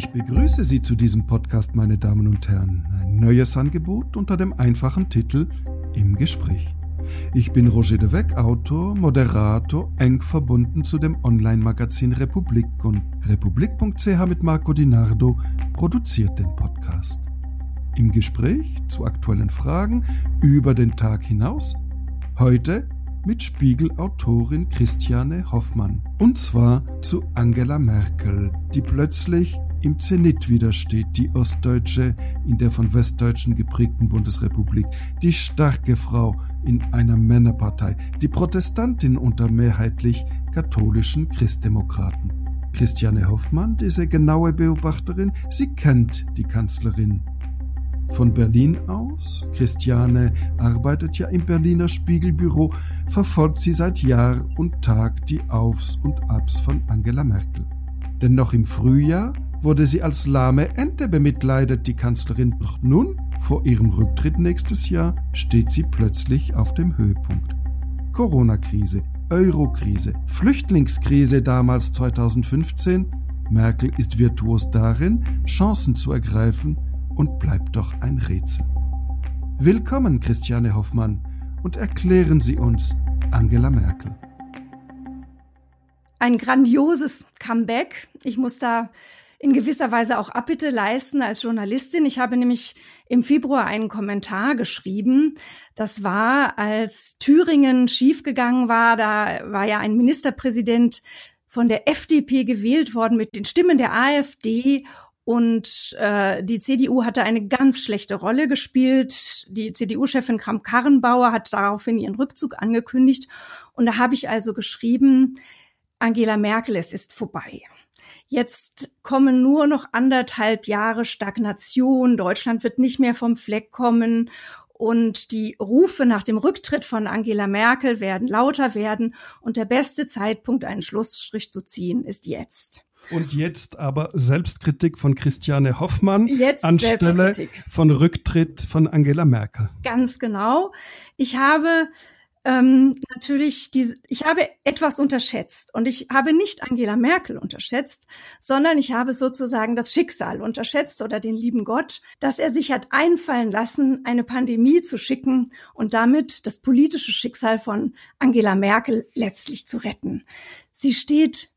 Ich begrüße Sie zu diesem Podcast, meine Damen und Herren. Ein neues Angebot unter dem einfachen Titel Im Gespräch. Ich bin Roger de Weck, Autor, Moderator, eng verbunden zu dem Online-Magazin Republik und republik.ch mit Marco Dinardo produziert den Podcast. Im Gespräch zu aktuellen Fragen über den Tag hinaus. Heute mit Spiegel-Autorin Christiane Hoffmann. Und zwar zu Angela Merkel, die plötzlich im Zenit widersteht, die Ostdeutsche in der von Westdeutschen geprägten Bundesrepublik, die starke Frau in einer Männerpartei, die Protestantin unter mehrheitlich katholischen Christdemokraten. Christiane Hoffmann, diese genaue Beobachterin, sie kennt die Kanzlerin von Berlin aus, Christiane arbeitet ja im Berliner Spiegelbüro, verfolgt sie seit Jahr und Tag die Aufs und Abs von Angela Merkel. Denn noch im Frühjahr wurde sie als lahme Ente bemitleidet, die Kanzlerin. Doch nun, vor ihrem Rücktritt nächstes Jahr, steht sie plötzlich auf dem Höhepunkt. Corona-Krise, Euro-Krise, Flüchtlingskrise damals 2015. Merkel ist virtuos darin, Chancen zu ergreifen und bleibt doch ein Rätsel. Willkommen, Christiane Hoffmann, und erklären Sie uns Angela Merkel. Ein grandioses Comeback. Ich muss da in gewisser Weise auch Abbitte leisten als Journalistin. Ich habe nämlich im Februar einen Kommentar geschrieben. Das war, als Thüringen schiefgegangen war. Da war ja ein Ministerpräsident von der FDP gewählt worden mit den Stimmen der AfD und äh, die CDU hatte eine ganz schlechte Rolle gespielt. Die CDU-Chefin Kramp-Karrenbauer hat daraufhin ihren Rückzug angekündigt. Und da habe ich also geschrieben, Angela Merkel, es ist vorbei. Jetzt kommen nur noch anderthalb Jahre Stagnation. Deutschland wird nicht mehr vom Fleck kommen. Und die Rufe nach dem Rücktritt von Angela Merkel werden lauter werden. Und der beste Zeitpunkt, einen Schlussstrich zu ziehen, ist jetzt. Und jetzt aber Selbstkritik von Christiane Hoffmann jetzt anstelle von Rücktritt von Angela Merkel. Ganz genau. Ich habe ähm, natürlich diese, ich habe etwas unterschätzt und ich habe nicht Angela Merkel unterschätzt, sondern ich habe sozusagen das Schicksal unterschätzt oder den lieben Gott, dass er sich hat einfallen lassen, eine Pandemie zu schicken und damit das politische Schicksal von Angela Merkel letztlich zu retten. Sie steht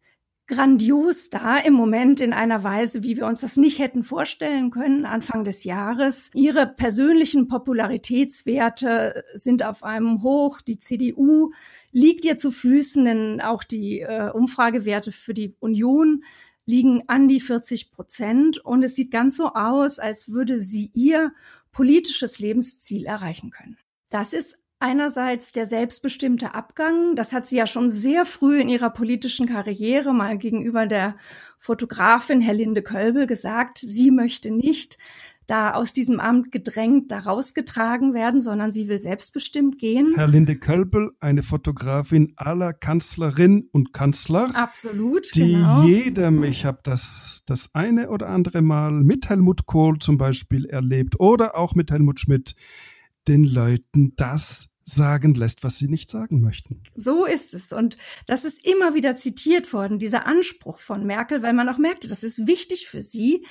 grandios da im Moment in einer Weise, wie wir uns das nicht hätten vorstellen können Anfang des Jahres. Ihre persönlichen Popularitätswerte sind auf einem Hoch. Die CDU liegt ihr zu Füßen, denn auch die äh, Umfragewerte für die Union liegen an die 40 Prozent. Und es sieht ganz so aus, als würde sie ihr politisches Lebensziel erreichen können. Das ist Einerseits der selbstbestimmte Abgang, das hat sie ja schon sehr früh in ihrer politischen Karriere mal gegenüber der Fotografin Herlinde Kölbel gesagt, sie möchte nicht da aus diesem Amt gedrängt da rausgetragen werden, sondern sie will selbstbestimmt gehen. Herr Linde Kölbel, eine Fotografin aller Kanzlerin und Kanzler. Absolut, die genau. jedem, ich habe das das eine oder andere Mal mit Helmut Kohl zum Beispiel erlebt oder auch mit Helmut Schmidt, den Leuten das sagen lässt, was sie nicht sagen möchten. So ist es. Und das ist immer wieder zitiert worden, dieser Anspruch von Merkel, weil man auch merkte, das ist wichtig für sie.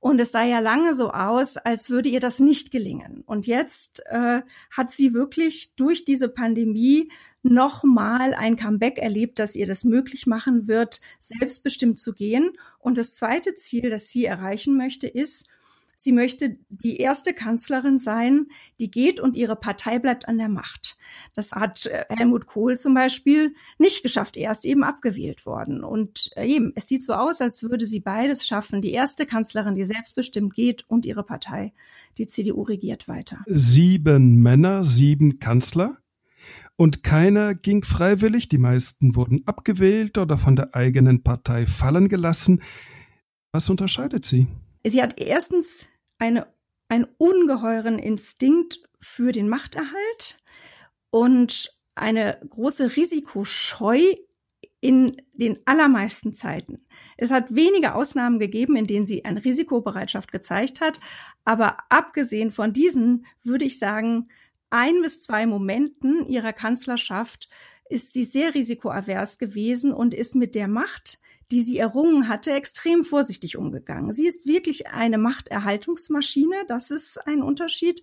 Und es sah ja lange so aus, als würde ihr das nicht gelingen. Und jetzt äh, hat sie wirklich durch diese Pandemie nochmal ein Comeback erlebt, das ihr das möglich machen wird, selbstbestimmt zu gehen. Und das zweite Ziel, das sie erreichen möchte, ist, Sie möchte die erste Kanzlerin sein, die geht und ihre Partei bleibt an der Macht. Das hat äh, Helmut Kohl zum Beispiel nicht geschafft. Er ist eben abgewählt worden. Und äh, eben, es sieht so aus, als würde sie beides schaffen. Die erste Kanzlerin, die selbstbestimmt geht und ihre Partei, die CDU regiert weiter. Sieben Männer, sieben Kanzler. Und keiner ging freiwillig, die meisten wurden abgewählt oder von der eigenen Partei fallen gelassen. Was unterscheidet sie? Sie hat erstens eine, einen ungeheuren Instinkt für den Machterhalt und eine große Risikoscheu in den allermeisten Zeiten. Es hat wenige Ausnahmen gegeben, in denen sie eine Risikobereitschaft gezeigt hat, aber abgesehen von diesen würde ich sagen, ein bis zwei Momenten ihrer Kanzlerschaft ist sie sehr risikoavers gewesen und ist mit der Macht, die sie errungen hatte, extrem vorsichtig umgegangen. Sie ist wirklich eine Machterhaltungsmaschine, das ist ein Unterschied.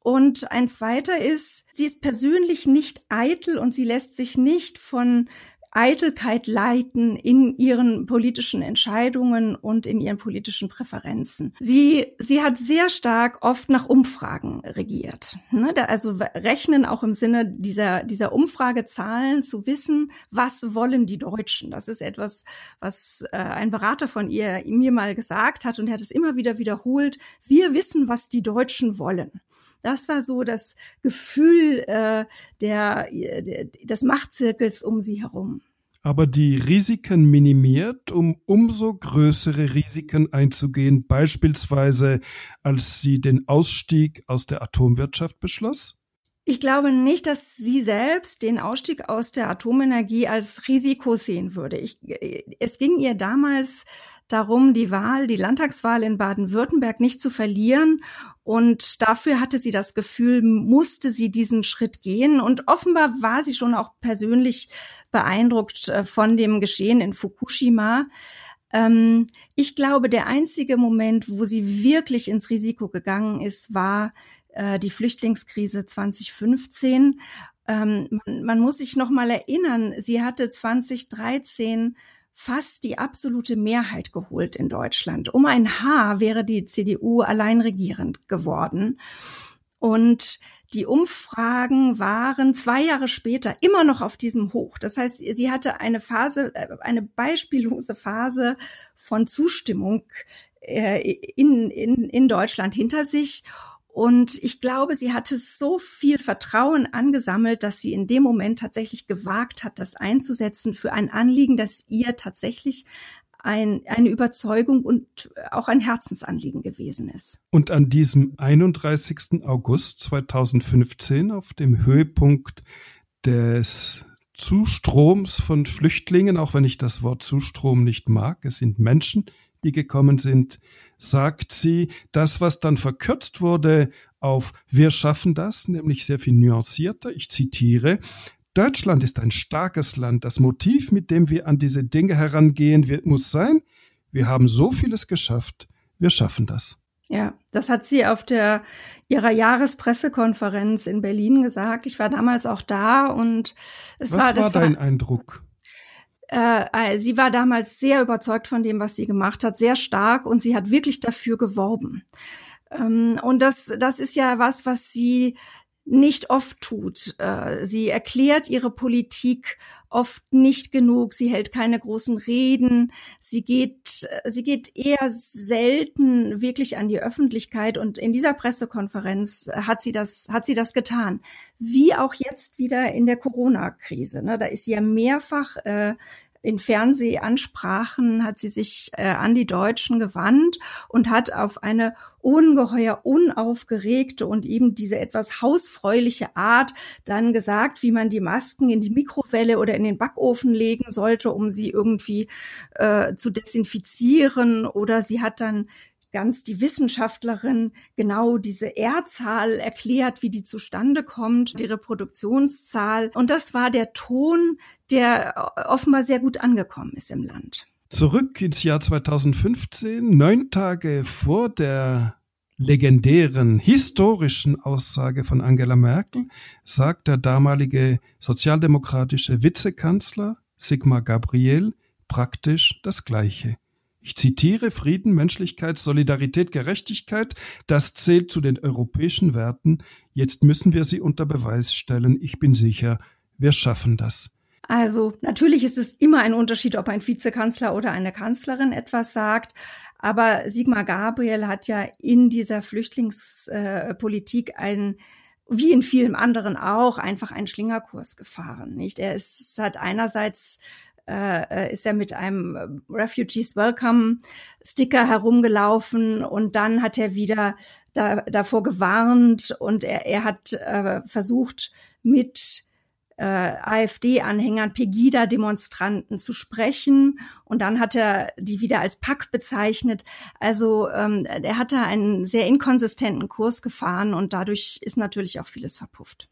Und ein zweiter ist, sie ist persönlich nicht eitel und sie lässt sich nicht von Eitelkeit leiten in ihren politischen Entscheidungen und in ihren politischen Präferenzen. Sie, sie hat sehr stark oft nach Umfragen regiert. Ne? also rechnen auch im Sinne dieser, dieser Umfragezahlen zu wissen, was wollen die Deutschen. Das ist etwas, was äh, ein Berater von ihr mir mal gesagt hat und er hat es immer wieder wiederholt. Wir wissen, was die Deutschen wollen. Das war so das Gefühl äh, der, der, des Machtzirkels um sie herum. Aber die Risiken minimiert, um umso größere Risiken einzugehen, beispielsweise als sie den Ausstieg aus der Atomwirtschaft beschloss? Ich glaube nicht, dass sie selbst den Ausstieg aus der Atomenergie als Risiko sehen würde. Ich, es ging ihr damals darum, die Wahl, die Landtagswahl in Baden-Württemberg nicht zu verlieren. Und dafür hatte sie das Gefühl, musste sie diesen Schritt gehen. Und offenbar war sie schon auch persönlich beeindruckt äh, von dem Geschehen in Fukushima. Ähm, ich glaube, der einzige Moment, wo sie wirklich ins Risiko gegangen ist, war äh, die Flüchtlingskrise 2015. Ähm, man, man muss sich noch mal erinnern, sie hatte 2013 fast die absolute Mehrheit geholt in Deutschland. Um ein Haar wäre die CDU allein regierend geworden. Und die Umfragen waren zwei Jahre später immer noch auf diesem Hoch. Das heißt, sie hatte eine Phase, äh, eine beispiellose Phase von Zustimmung äh, in, in, in Deutschland hinter sich. Und ich glaube, sie hatte so viel Vertrauen angesammelt, dass sie in dem Moment tatsächlich gewagt hat, das einzusetzen für ein Anliegen, das ihr tatsächlich ein, eine Überzeugung und auch ein Herzensanliegen gewesen ist. Und an diesem 31. August 2015, auf dem Höhepunkt des Zustroms von Flüchtlingen, auch wenn ich das Wort Zustrom nicht mag, es sind Menschen, die gekommen sind, sagt sie, das, was dann verkürzt wurde auf wir schaffen das, nämlich sehr viel nuancierter, ich zitiere, Deutschland ist ein starkes Land. Das Motiv, mit dem wir an diese Dinge herangehen, wird, muss sein, wir haben so vieles geschafft, wir schaffen das. Ja, das hat sie auf der ihrer Jahrespressekonferenz in Berlin gesagt. Ich war damals auch da und es Was war, war dein war, Eindruck? Äh, äh, sie war damals sehr überzeugt von dem, was sie gemacht hat, sehr stark und sie hat wirklich dafür geworben. Ähm, und das, das ist ja was, was sie nicht oft tut. Äh, sie erklärt ihre Politik oft nicht genug. Sie hält keine großen Reden. Sie geht, sie geht eher selten wirklich an die Öffentlichkeit. Und in dieser Pressekonferenz hat sie das, hat sie das getan. Wie auch jetzt wieder in der Corona-Krise. Ne? Da ist sie ja mehrfach äh, in Fernsehansprachen hat sie sich äh, an die Deutschen gewandt und hat auf eine ungeheuer unaufgeregte und eben diese etwas hausfräuliche Art dann gesagt, wie man die Masken in die Mikrowelle oder in den Backofen legen sollte, um sie irgendwie äh, zu desinfizieren. Oder sie hat dann ganz die Wissenschaftlerin genau diese R-Zahl erklärt, wie die zustande kommt, die Reproduktionszahl. Und das war der Ton, der offenbar sehr gut angekommen ist im Land. Zurück ins Jahr 2015, neun Tage vor der legendären historischen Aussage von Angela Merkel, sagt der damalige sozialdemokratische Vizekanzler Sigmar Gabriel praktisch das Gleiche. Ich zitiere Frieden, Menschlichkeit, Solidarität, Gerechtigkeit, das zählt zu den europäischen Werten. Jetzt müssen wir sie unter Beweis stellen. Ich bin sicher, wir schaffen das. Also natürlich ist es immer ein Unterschied, ob ein Vizekanzler oder eine Kanzlerin etwas sagt. Aber Sigmar Gabriel hat ja in dieser Flüchtlingspolitik einen wie in vielen anderen auch einfach einen Schlingerkurs gefahren, nicht? Er ist, hat einerseits äh, ist er mit einem äh, Refugees Welcome Sticker herumgelaufen und dann hat er wieder da, davor gewarnt und er, er hat äh, versucht mit äh, AfD-Anhängern, Pegida-Demonstranten zu sprechen und dann hat er die wieder als Pack bezeichnet. Also ähm, er hatte einen sehr inkonsistenten Kurs gefahren und dadurch ist natürlich auch vieles verpufft.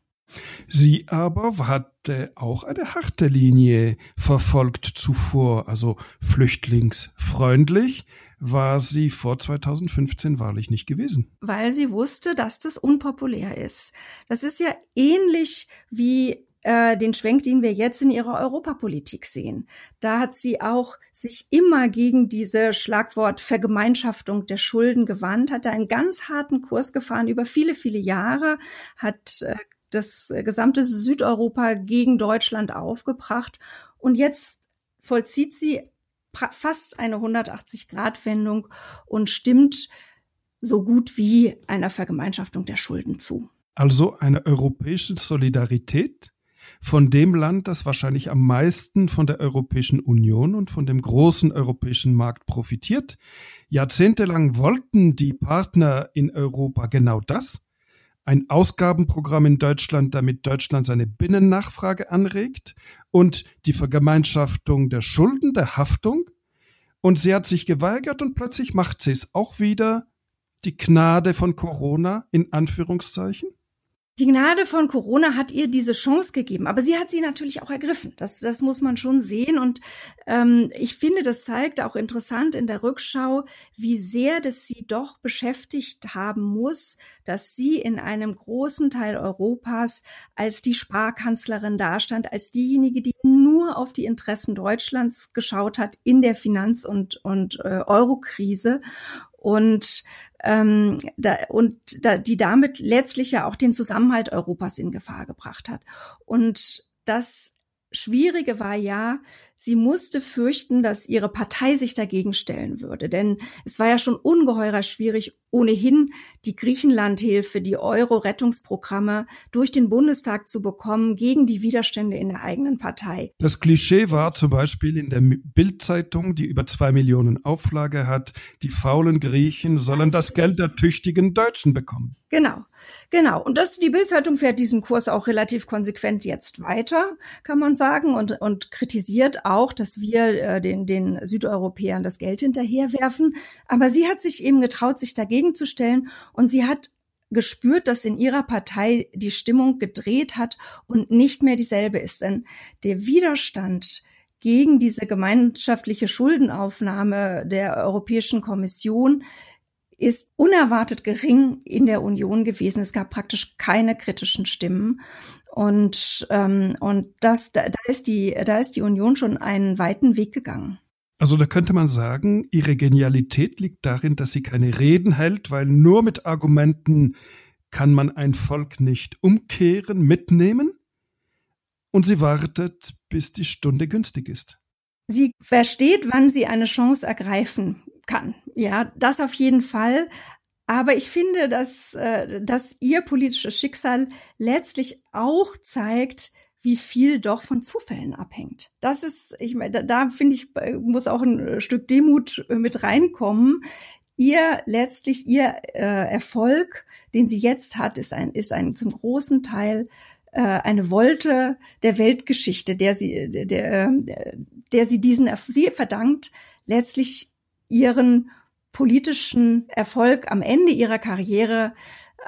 Sie aber hatte auch eine harte Linie verfolgt zuvor, also flüchtlingsfreundlich war sie vor 2015 wahrlich nicht gewesen. Weil sie wusste, dass das unpopulär ist. Das ist ja ähnlich wie äh, den Schwenk, den wir jetzt in ihrer Europapolitik sehen. Da hat sie auch sich immer gegen diese Schlagwort Vergemeinschaftung der Schulden gewandt, hat da einen ganz harten Kurs gefahren über viele, viele Jahre, hat äh, das gesamte Südeuropa gegen Deutschland aufgebracht und jetzt vollzieht sie fast eine 180-Grad-Wendung und stimmt so gut wie einer Vergemeinschaftung der Schulden zu. Also eine europäische Solidarität von dem Land, das wahrscheinlich am meisten von der Europäischen Union und von dem großen europäischen Markt profitiert. Jahrzehntelang wollten die Partner in Europa genau das. Ein Ausgabenprogramm in Deutschland, damit Deutschland seine Binnennachfrage anregt und die Vergemeinschaftung der Schulden, der Haftung. Und sie hat sich geweigert und plötzlich macht sie es auch wieder. Die Gnade von Corona in Anführungszeichen. Die Gnade von Corona hat ihr diese Chance gegeben, aber sie hat sie natürlich auch ergriffen. Das, das muss man schon sehen. Und ähm, ich finde, das zeigt auch interessant in der Rückschau, wie sehr das sie doch beschäftigt haben muss, dass sie in einem großen Teil Europas als die Sparkanzlerin dastand, als diejenige, die nur auf die Interessen Deutschlands geschaut hat in der Finanz- und, und äh, Eurokrise. Und ähm, da, und da, die damit letztlich ja auch den Zusammenhalt Europas in Gefahr gebracht hat. Und das Schwierige war ja, sie musste fürchten, dass ihre Partei sich dagegen stellen würde. Denn es war ja schon ungeheurer schwierig, ohnehin die Griechenlandhilfe, die Euro-Rettungsprogramme durch den Bundestag zu bekommen gegen die Widerstände in der eigenen Partei. Das Klischee war zum Beispiel in der Bildzeitung, die über zwei Millionen Auflage hat, die faulen Griechen sollen das Geld der tüchtigen Deutschen bekommen. Genau, genau. Und das, die Bildzeitung fährt diesen Kurs auch relativ konsequent jetzt weiter, kann man sagen, und, und kritisiert auch, dass wir äh, den, den Südeuropäern das Geld hinterherwerfen. Aber sie hat sich eben getraut, sich dagegen zu stellen und sie hat gespürt, dass in ihrer Partei die Stimmung gedreht hat und nicht mehr dieselbe ist. Denn der Widerstand gegen diese gemeinschaftliche Schuldenaufnahme der Europäischen Kommission ist unerwartet gering in der Union gewesen. Es gab praktisch keine kritischen Stimmen. Und, ähm, und das, da, da, ist die, da ist die Union schon einen weiten Weg gegangen. Also da könnte man sagen, ihre Genialität liegt darin, dass sie keine Reden hält, weil nur mit Argumenten kann man ein Volk nicht umkehren, mitnehmen. Und sie wartet, bis die Stunde günstig ist. Sie versteht, wann sie eine Chance ergreifen kann. Ja, das auf jeden Fall. Aber ich finde, dass, äh, dass ihr politisches Schicksal letztlich auch zeigt, wie viel doch von Zufällen abhängt. Das ist, ich meine, da, da finde ich, muss auch ein Stück Demut äh, mit reinkommen. Ihr letztlich, ihr äh, Erfolg, den sie jetzt hat, ist ein, ist ein zum großen Teil äh, eine Wolte der Weltgeschichte, der sie, der, der, der sie diesen, sie verdankt letztlich ihren politischen Erfolg am Ende ihrer Karriere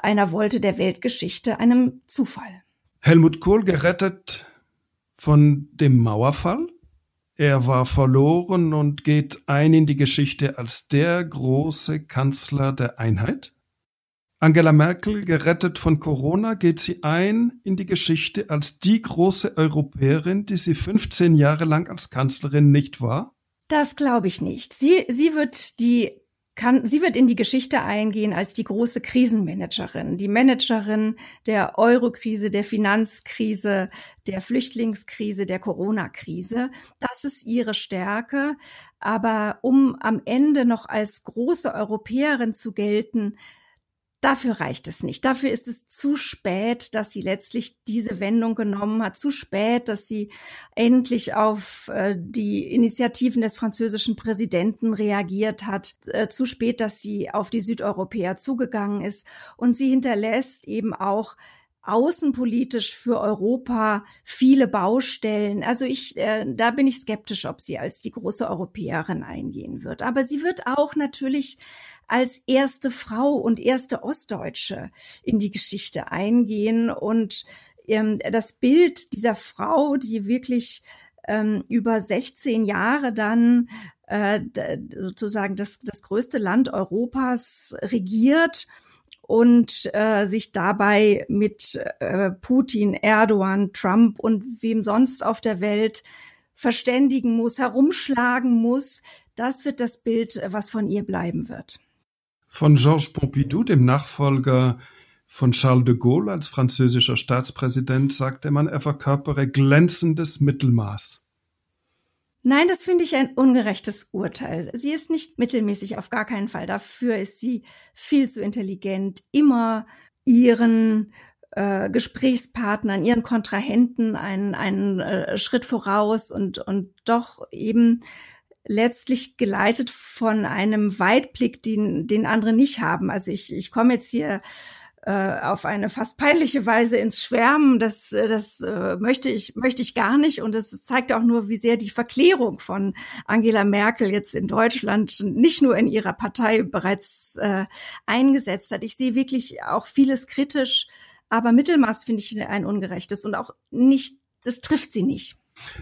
einer Wolte der Weltgeschichte, einem Zufall. Helmut Kohl gerettet von dem Mauerfall. Er war verloren und geht ein in die Geschichte als der große Kanzler der Einheit. Angela Merkel, gerettet von Corona, geht sie ein in die Geschichte als die große Europäerin, die sie 15 Jahre lang als Kanzlerin nicht war? Das glaube ich nicht. Sie, sie wird die kann, sie wird in die Geschichte eingehen als die große Krisenmanagerin, die Managerin der Eurokrise, der Finanzkrise, der Flüchtlingskrise, der Corona-Krise. Das ist ihre Stärke. Aber um am Ende noch als große Europäerin zu gelten, Dafür reicht es nicht. Dafür ist es zu spät, dass sie letztlich diese Wendung genommen hat. Zu spät, dass sie endlich auf äh, die Initiativen des französischen Präsidenten reagiert hat. Äh, zu spät, dass sie auf die Südeuropäer zugegangen ist. Und sie hinterlässt eben auch außenpolitisch für Europa viele Baustellen. Also ich, äh, da bin ich skeptisch, ob sie als die große Europäerin eingehen wird. Aber sie wird auch natürlich als erste Frau und erste Ostdeutsche in die Geschichte eingehen. Und ähm, das Bild dieser Frau, die wirklich ähm, über 16 Jahre dann äh, sozusagen das, das größte Land Europas regiert und äh, sich dabei mit äh, Putin, Erdogan, Trump und wem sonst auf der Welt verständigen muss, herumschlagen muss, das wird das Bild, was von ihr bleiben wird. Von Georges Pompidou, dem Nachfolger von Charles de Gaulle als französischer Staatspräsident, sagte man, er verkörpere glänzendes Mittelmaß. Nein, das finde ich ein ungerechtes Urteil. Sie ist nicht mittelmäßig, auf gar keinen Fall. Dafür ist sie viel zu intelligent, immer ihren äh, Gesprächspartnern, ihren Kontrahenten einen, einen äh, Schritt voraus und, und doch eben letztlich geleitet von einem Weitblick, den, den andere nicht haben. Also ich, ich komme jetzt hier äh, auf eine fast peinliche Weise ins Schwärmen. Das, äh, das äh, möchte ich möchte ich gar nicht. Und das zeigt auch nur, wie sehr die Verklärung von Angela Merkel jetzt in Deutschland nicht nur in ihrer Partei bereits äh, eingesetzt hat. Ich sehe wirklich auch vieles kritisch, aber Mittelmaß finde ich ein ungerechtes und auch nicht. Das trifft sie nicht.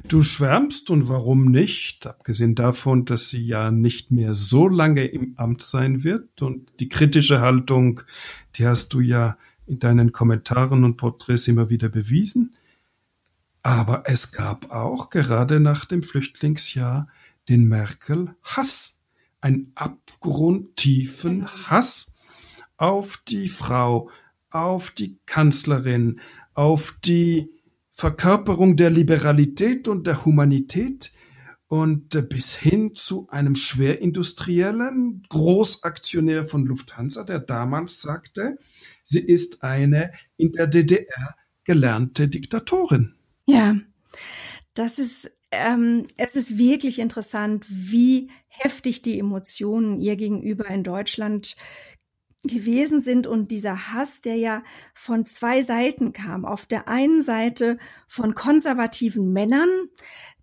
Du schwärmst und warum nicht? Abgesehen davon, dass sie ja nicht mehr so lange im Amt sein wird und die kritische Haltung, die hast du ja in deinen Kommentaren und Porträts immer wieder bewiesen. Aber es gab auch gerade nach dem Flüchtlingsjahr den Merkel-Hass, einen abgrundtiefen Hass auf die Frau, auf die Kanzlerin, auf die Verkörperung der Liberalität und der Humanität und äh, bis hin zu einem Schwerindustriellen, Großaktionär von Lufthansa, der damals sagte, sie ist eine in der DDR gelernte Diktatorin. Ja, das ist, ähm, es ist wirklich interessant, wie heftig die Emotionen ihr gegenüber in Deutschland gewesen sind und dieser Hass, der ja von zwei Seiten kam. Auf der einen Seite von konservativen Männern,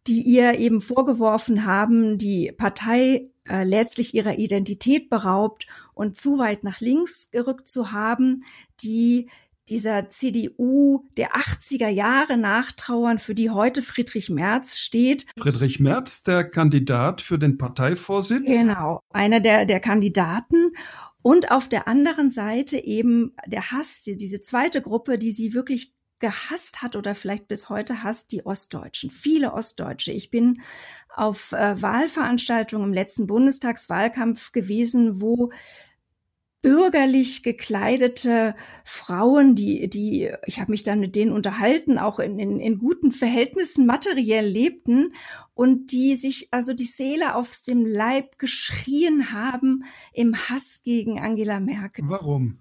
die ihr eben vorgeworfen haben, die Partei äh, letztlich ihrer Identität beraubt und zu weit nach links gerückt zu haben, die dieser CDU der 80er Jahre nachtrauern, für die heute Friedrich Merz steht. Friedrich Merz, der Kandidat für den Parteivorsitz. Genau, einer der, der Kandidaten. Und auf der anderen Seite eben der Hass, diese zweite Gruppe, die sie wirklich gehasst hat oder vielleicht bis heute hasst, die Ostdeutschen. Viele Ostdeutsche. Ich bin auf äh, Wahlveranstaltungen im letzten Bundestagswahlkampf gewesen, wo bürgerlich gekleidete Frauen, die, die, ich habe mich dann mit denen unterhalten, auch in, in, in guten Verhältnissen materiell lebten und die sich also die Seele aus dem Leib geschrien haben im Hass gegen Angela Merkel. Warum?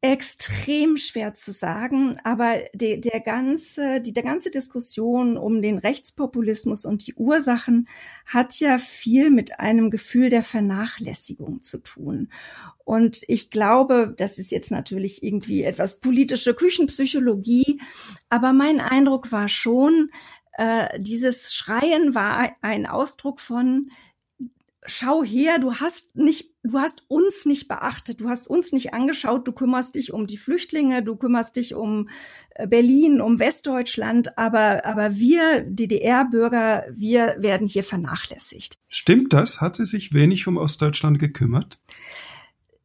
extrem schwer zu sagen, aber de, der ganze, die der ganze Diskussion um den Rechtspopulismus und die Ursachen hat ja viel mit einem Gefühl der Vernachlässigung zu tun. Und ich glaube, das ist jetzt natürlich irgendwie etwas politische Küchenpsychologie, aber mein Eindruck war schon, äh, dieses Schreien war ein Ausdruck von schau her, du hast nicht, du hast uns nicht beachtet, du hast uns nicht angeschaut, du kümmerst dich um die Flüchtlinge, du kümmerst dich um äh, Berlin, um Westdeutschland, aber, aber wir DDR-Bürger, wir werden hier vernachlässigt. Stimmt das? Hat sie sich wenig um Ostdeutschland gekümmert?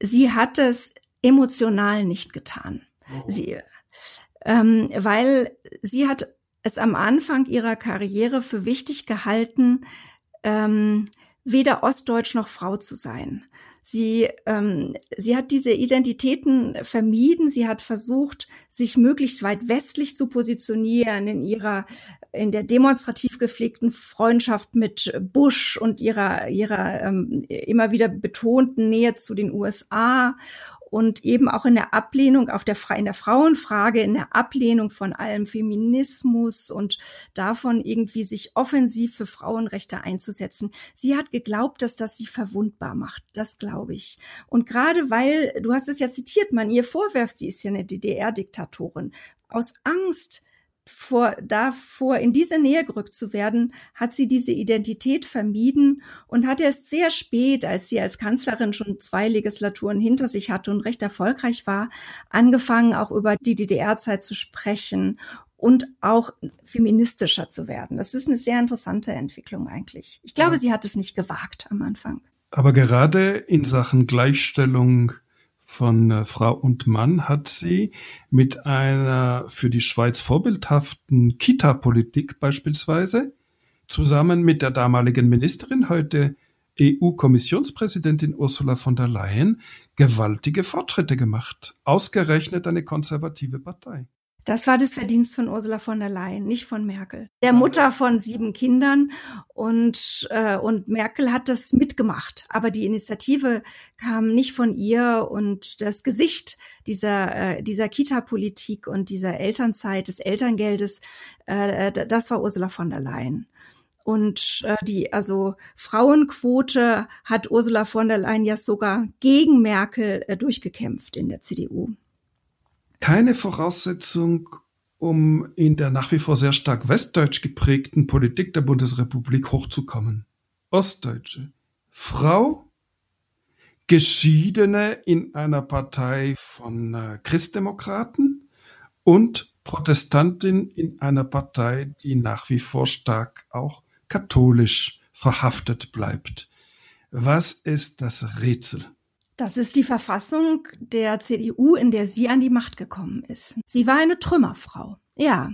Sie hat es emotional nicht getan. Oh. Sie, ähm, weil sie hat es am Anfang ihrer Karriere für wichtig gehalten, ähm, weder Ostdeutsch noch Frau zu sein. Sie, ähm, sie hat diese Identitäten vermieden. Sie hat versucht, sich möglichst weit westlich zu positionieren in ihrer, in der demonstrativ gepflegten Freundschaft mit Bush und ihrer, ihrer ähm, immer wieder betonten Nähe zu den USA und eben auch in der Ablehnung auf der in der Frauenfrage, in der Ablehnung von allem Feminismus und davon irgendwie sich offensiv für Frauenrechte einzusetzen. Sie hat geglaubt, dass das sie verwundbar macht. Das glaube ich. Und gerade weil, du hast es ja zitiert, man ihr vorwirft, sie ist ja eine DDR-Diktatorin. Aus Angst, vor, davor in diese Nähe gerückt zu werden, hat sie diese Identität vermieden und hat erst sehr spät, als sie als Kanzlerin schon zwei Legislaturen hinter sich hatte und recht erfolgreich war, angefangen, auch über die DDR-Zeit zu sprechen und auch feministischer zu werden. Das ist eine sehr interessante Entwicklung eigentlich. Ich glaube, ja. sie hat es nicht gewagt am Anfang. Aber gerade in Sachen Gleichstellung von äh, Frau und Mann hat sie mit einer für die Schweiz vorbildhaften Kita-Politik beispielsweise zusammen mit der damaligen Ministerin, heute EU-Kommissionspräsidentin Ursula von der Leyen, gewaltige Fortschritte gemacht. Ausgerechnet eine konservative Partei. Das war das Verdienst von Ursula von der Leyen, nicht von Merkel. Der Mutter von sieben Kindern. Und äh, und Merkel hat das mitgemacht, aber die Initiative kam nicht von ihr. Und das Gesicht dieser äh, dieser Kita-Politik und dieser Elternzeit des Elterngeldes, äh, das war Ursula von der Leyen. Und äh, die also Frauenquote hat Ursula von der Leyen ja sogar gegen Merkel äh, durchgekämpft in der CDU keine Voraussetzung, um in der nach wie vor sehr stark westdeutsch geprägten Politik der Bundesrepublik hochzukommen. Ostdeutsche. Frau, Geschiedene in einer Partei von äh, Christdemokraten und Protestantin in einer Partei, die nach wie vor stark auch katholisch verhaftet bleibt. Was ist das Rätsel? Das ist die Verfassung der CDU, in der sie an die Macht gekommen ist. Sie war eine Trümmerfrau. Ja,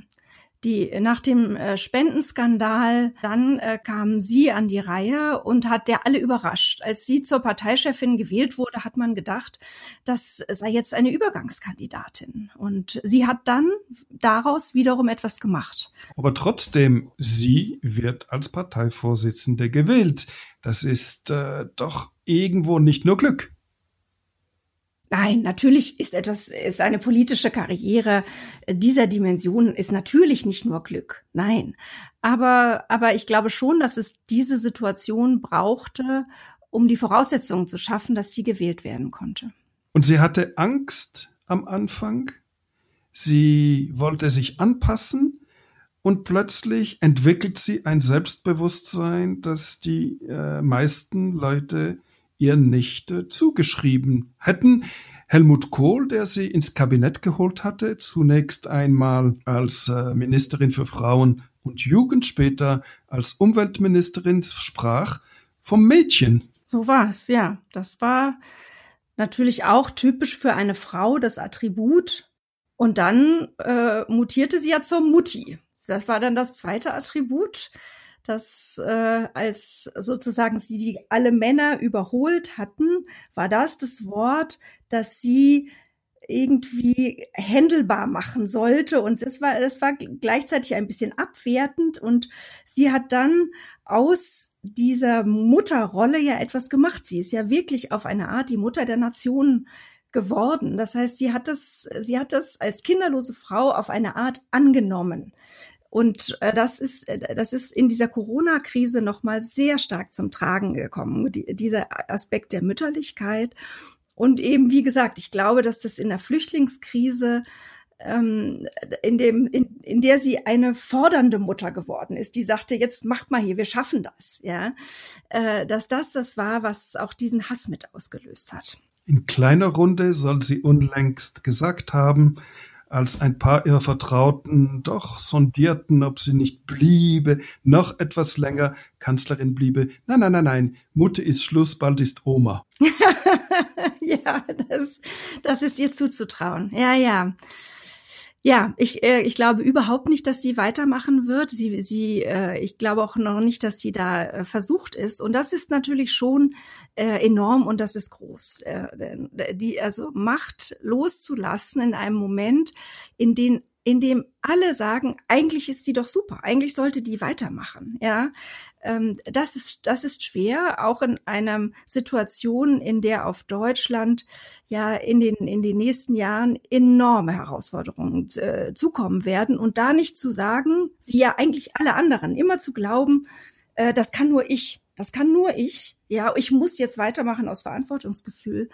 die nach dem äh, Spendenskandal dann äh, kam sie an die Reihe und hat der alle überrascht. Als sie zur Parteichefin gewählt wurde, hat man gedacht, das sei jetzt eine Übergangskandidatin. Und sie hat dann daraus wiederum etwas gemacht. Aber trotzdem, sie wird als Parteivorsitzende gewählt. Das ist äh, doch irgendwo nicht nur Glück. Nein, natürlich ist etwas, ist eine politische Karriere dieser Dimension ist natürlich nicht nur Glück. Nein. Aber, aber ich glaube schon, dass es diese Situation brauchte, um die Voraussetzungen zu schaffen, dass sie gewählt werden konnte. Und sie hatte Angst am Anfang. Sie wollte sich anpassen und plötzlich entwickelt sie ein Selbstbewusstsein, das die äh, meisten Leute ihr nicht äh, zugeschrieben hätten. Helmut Kohl, der sie ins Kabinett geholt hatte, zunächst einmal als äh, Ministerin für Frauen und Jugend, später als Umweltministerin, sprach vom Mädchen. So war es, ja. Das war natürlich auch typisch für eine Frau, das Attribut. Und dann äh, mutierte sie ja zur Mutti. Das war dann das zweite Attribut dass äh, als sozusagen sie die alle Männer überholt hatten, war das das Wort, das sie irgendwie händelbar machen sollte und es war das war gleichzeitig ein bisschen abwertend und sie hat dann aus dieser Mutterrolle ja etwas gemacht. Sie ist ja wirklich auf eine Art die Mutter der Nation geworden. Das heißt, sie hat das, sie hat das als kinderlose Frau auf eine Art angenommen. Und äh, das ist, äh, das ist in dieser Corona-Krise nochmal sehr stark zum Tragen gekommen, die, dieser Aspekt der Mütterlichkeit. Und eben, wie gesagt, ich glaube, dass das in der Flüchtlingskrise ähm, in dem, in, in der sie eine fordernde Mutter geworden ist, die sagte, jetzt macht mal hier, wir schaffen das, ja, äh, dass das das war, was auch diesen Hass mit ausgelöst hat. In kleiner Runde soll sie unlängst gesagt haben, als ein paar ihrer Vertrauten doch sondierten, ob sie nicht bliebe, noch etwas länger Kanzlerin bliebe. Nein, nein, nein, nein, Mutter ist Schluss, bald ist Oma. ja, das, das ist ihr zuzutrauen. Ja, ja. Ja, ich, äh, ich glaube überhaupt nicht, dass sie weitermachen wird. Sie, sie, äh, ich glaube auch noch nicht, dass sie da äh, versucht ist. Und das ist natürlich schon äh, enorm und das ist groß. Äh, die also Macht loszulassen in einem Moment, in den in dem alle sagen, eigentlich ist sie doch super, eigentlich sollte die weitermachen. Ja, ähm, das ist das ist schwer, auch in einer Situation, in der auf Deutschland ja in den in den nächsten Jahren enorme Herausforderungen äh, zukommen werden und da nicht zu sagen, wie ja eigentlich alle anderen, immer zu glauben, äh, das kann nur ich. Das kann nur ich. Ja, ich muss jetzt weitermachen aus Verantwortungsgefühl.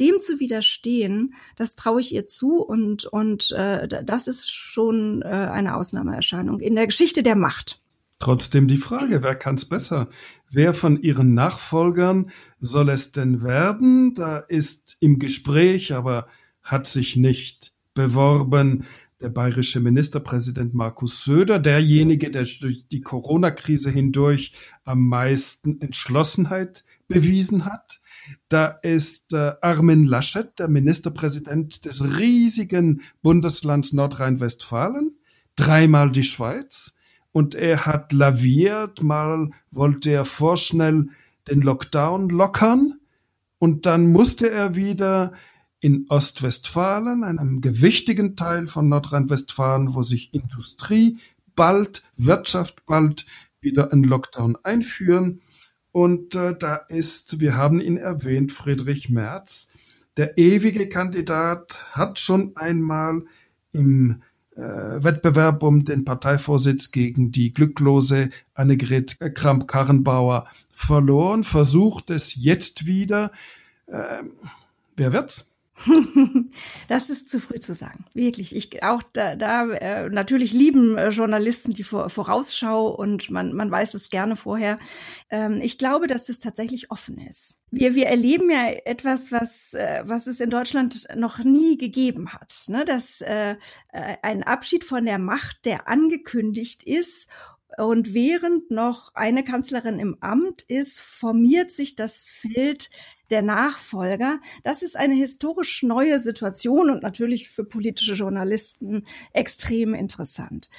Dem zu widerstehen, das traue ich ihr zu und und äh, das ist schon äh, eine Ausnahmeerscheinung in der Geschichte der Macht. Trotzdem die Frage, wer kann es besser? Wer von ihren Nachfolgern soll es denn werden? Da ist im Gespräch, aber hat sich nicht beworben der bayerische Ministerpräsident Markus Söder, derjenige, der durch die Corona-Krise hindurch am meisten Entschlossenheit bewiesen hat. Da ist äh, Armin Laschet, der Ministerpräsident des riesigen Bundeslands Nordrhein-Westfalen, dreimal die Schweiz. Und er hat laviert, mal wollte er vorschnell den Lockdown lockern und dann musste er wieder in Ostwestfalen, einem gewichtigen Teil von Nordrhein-Westfalen, wo sich Industrie bald, Wirtschaft bald wieder einen Lockdown einführen. Und äh, da ist, wir haben ihn erwähnt, Friedrich Merz, der ewige Kandidat, hat schon einmal im äh, Wettbewerb um den Parteivorsitz gegen die glücklose Annegret Kramp-Karrenbauer verloren, versucht es jetzt wieder. Äh, wer wird's? das ist zu früh zu sagen. Wirklich. Ich auch da, da äh, natürlich lieben äh, Journalisten die Vor Vorausschau und man, man weiß es gerne vorher. Ähm, ich glaube, dass das tatsächlich offen ist. Wir, wir erleben ja etwas, was, äh, was es in Deutschland noch nie gegeben hat. Ne? Dass äh, äh ein Abschied von der Macht, der angekündigt ist und während noch eine Kanzlerin im Amt ist, formiert sich das Feld der Nachfolger. Das ist eine historisch neue Situation und natürlich für politische Journalisten extrem interessant.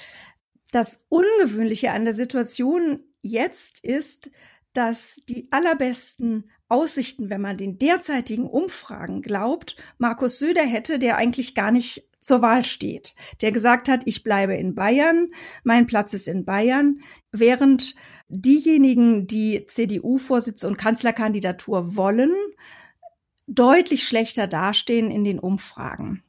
Das Ungewöhnliche an der Situation jetzt ist, dass die allerbesten Aussichten, wenn man den derzeitigen Umfragen glaubt, Markus Söder hätte, der eigentlich gar nicht zur Wahl steht, der gesagt hat, ich bleibe in Bayern, mein Platz ist in Bayern, während diejenigen, die CDU-Vorsitz und Kanzlerkandidatur wollen, deutlich schlechter dastehen in den Umfragen.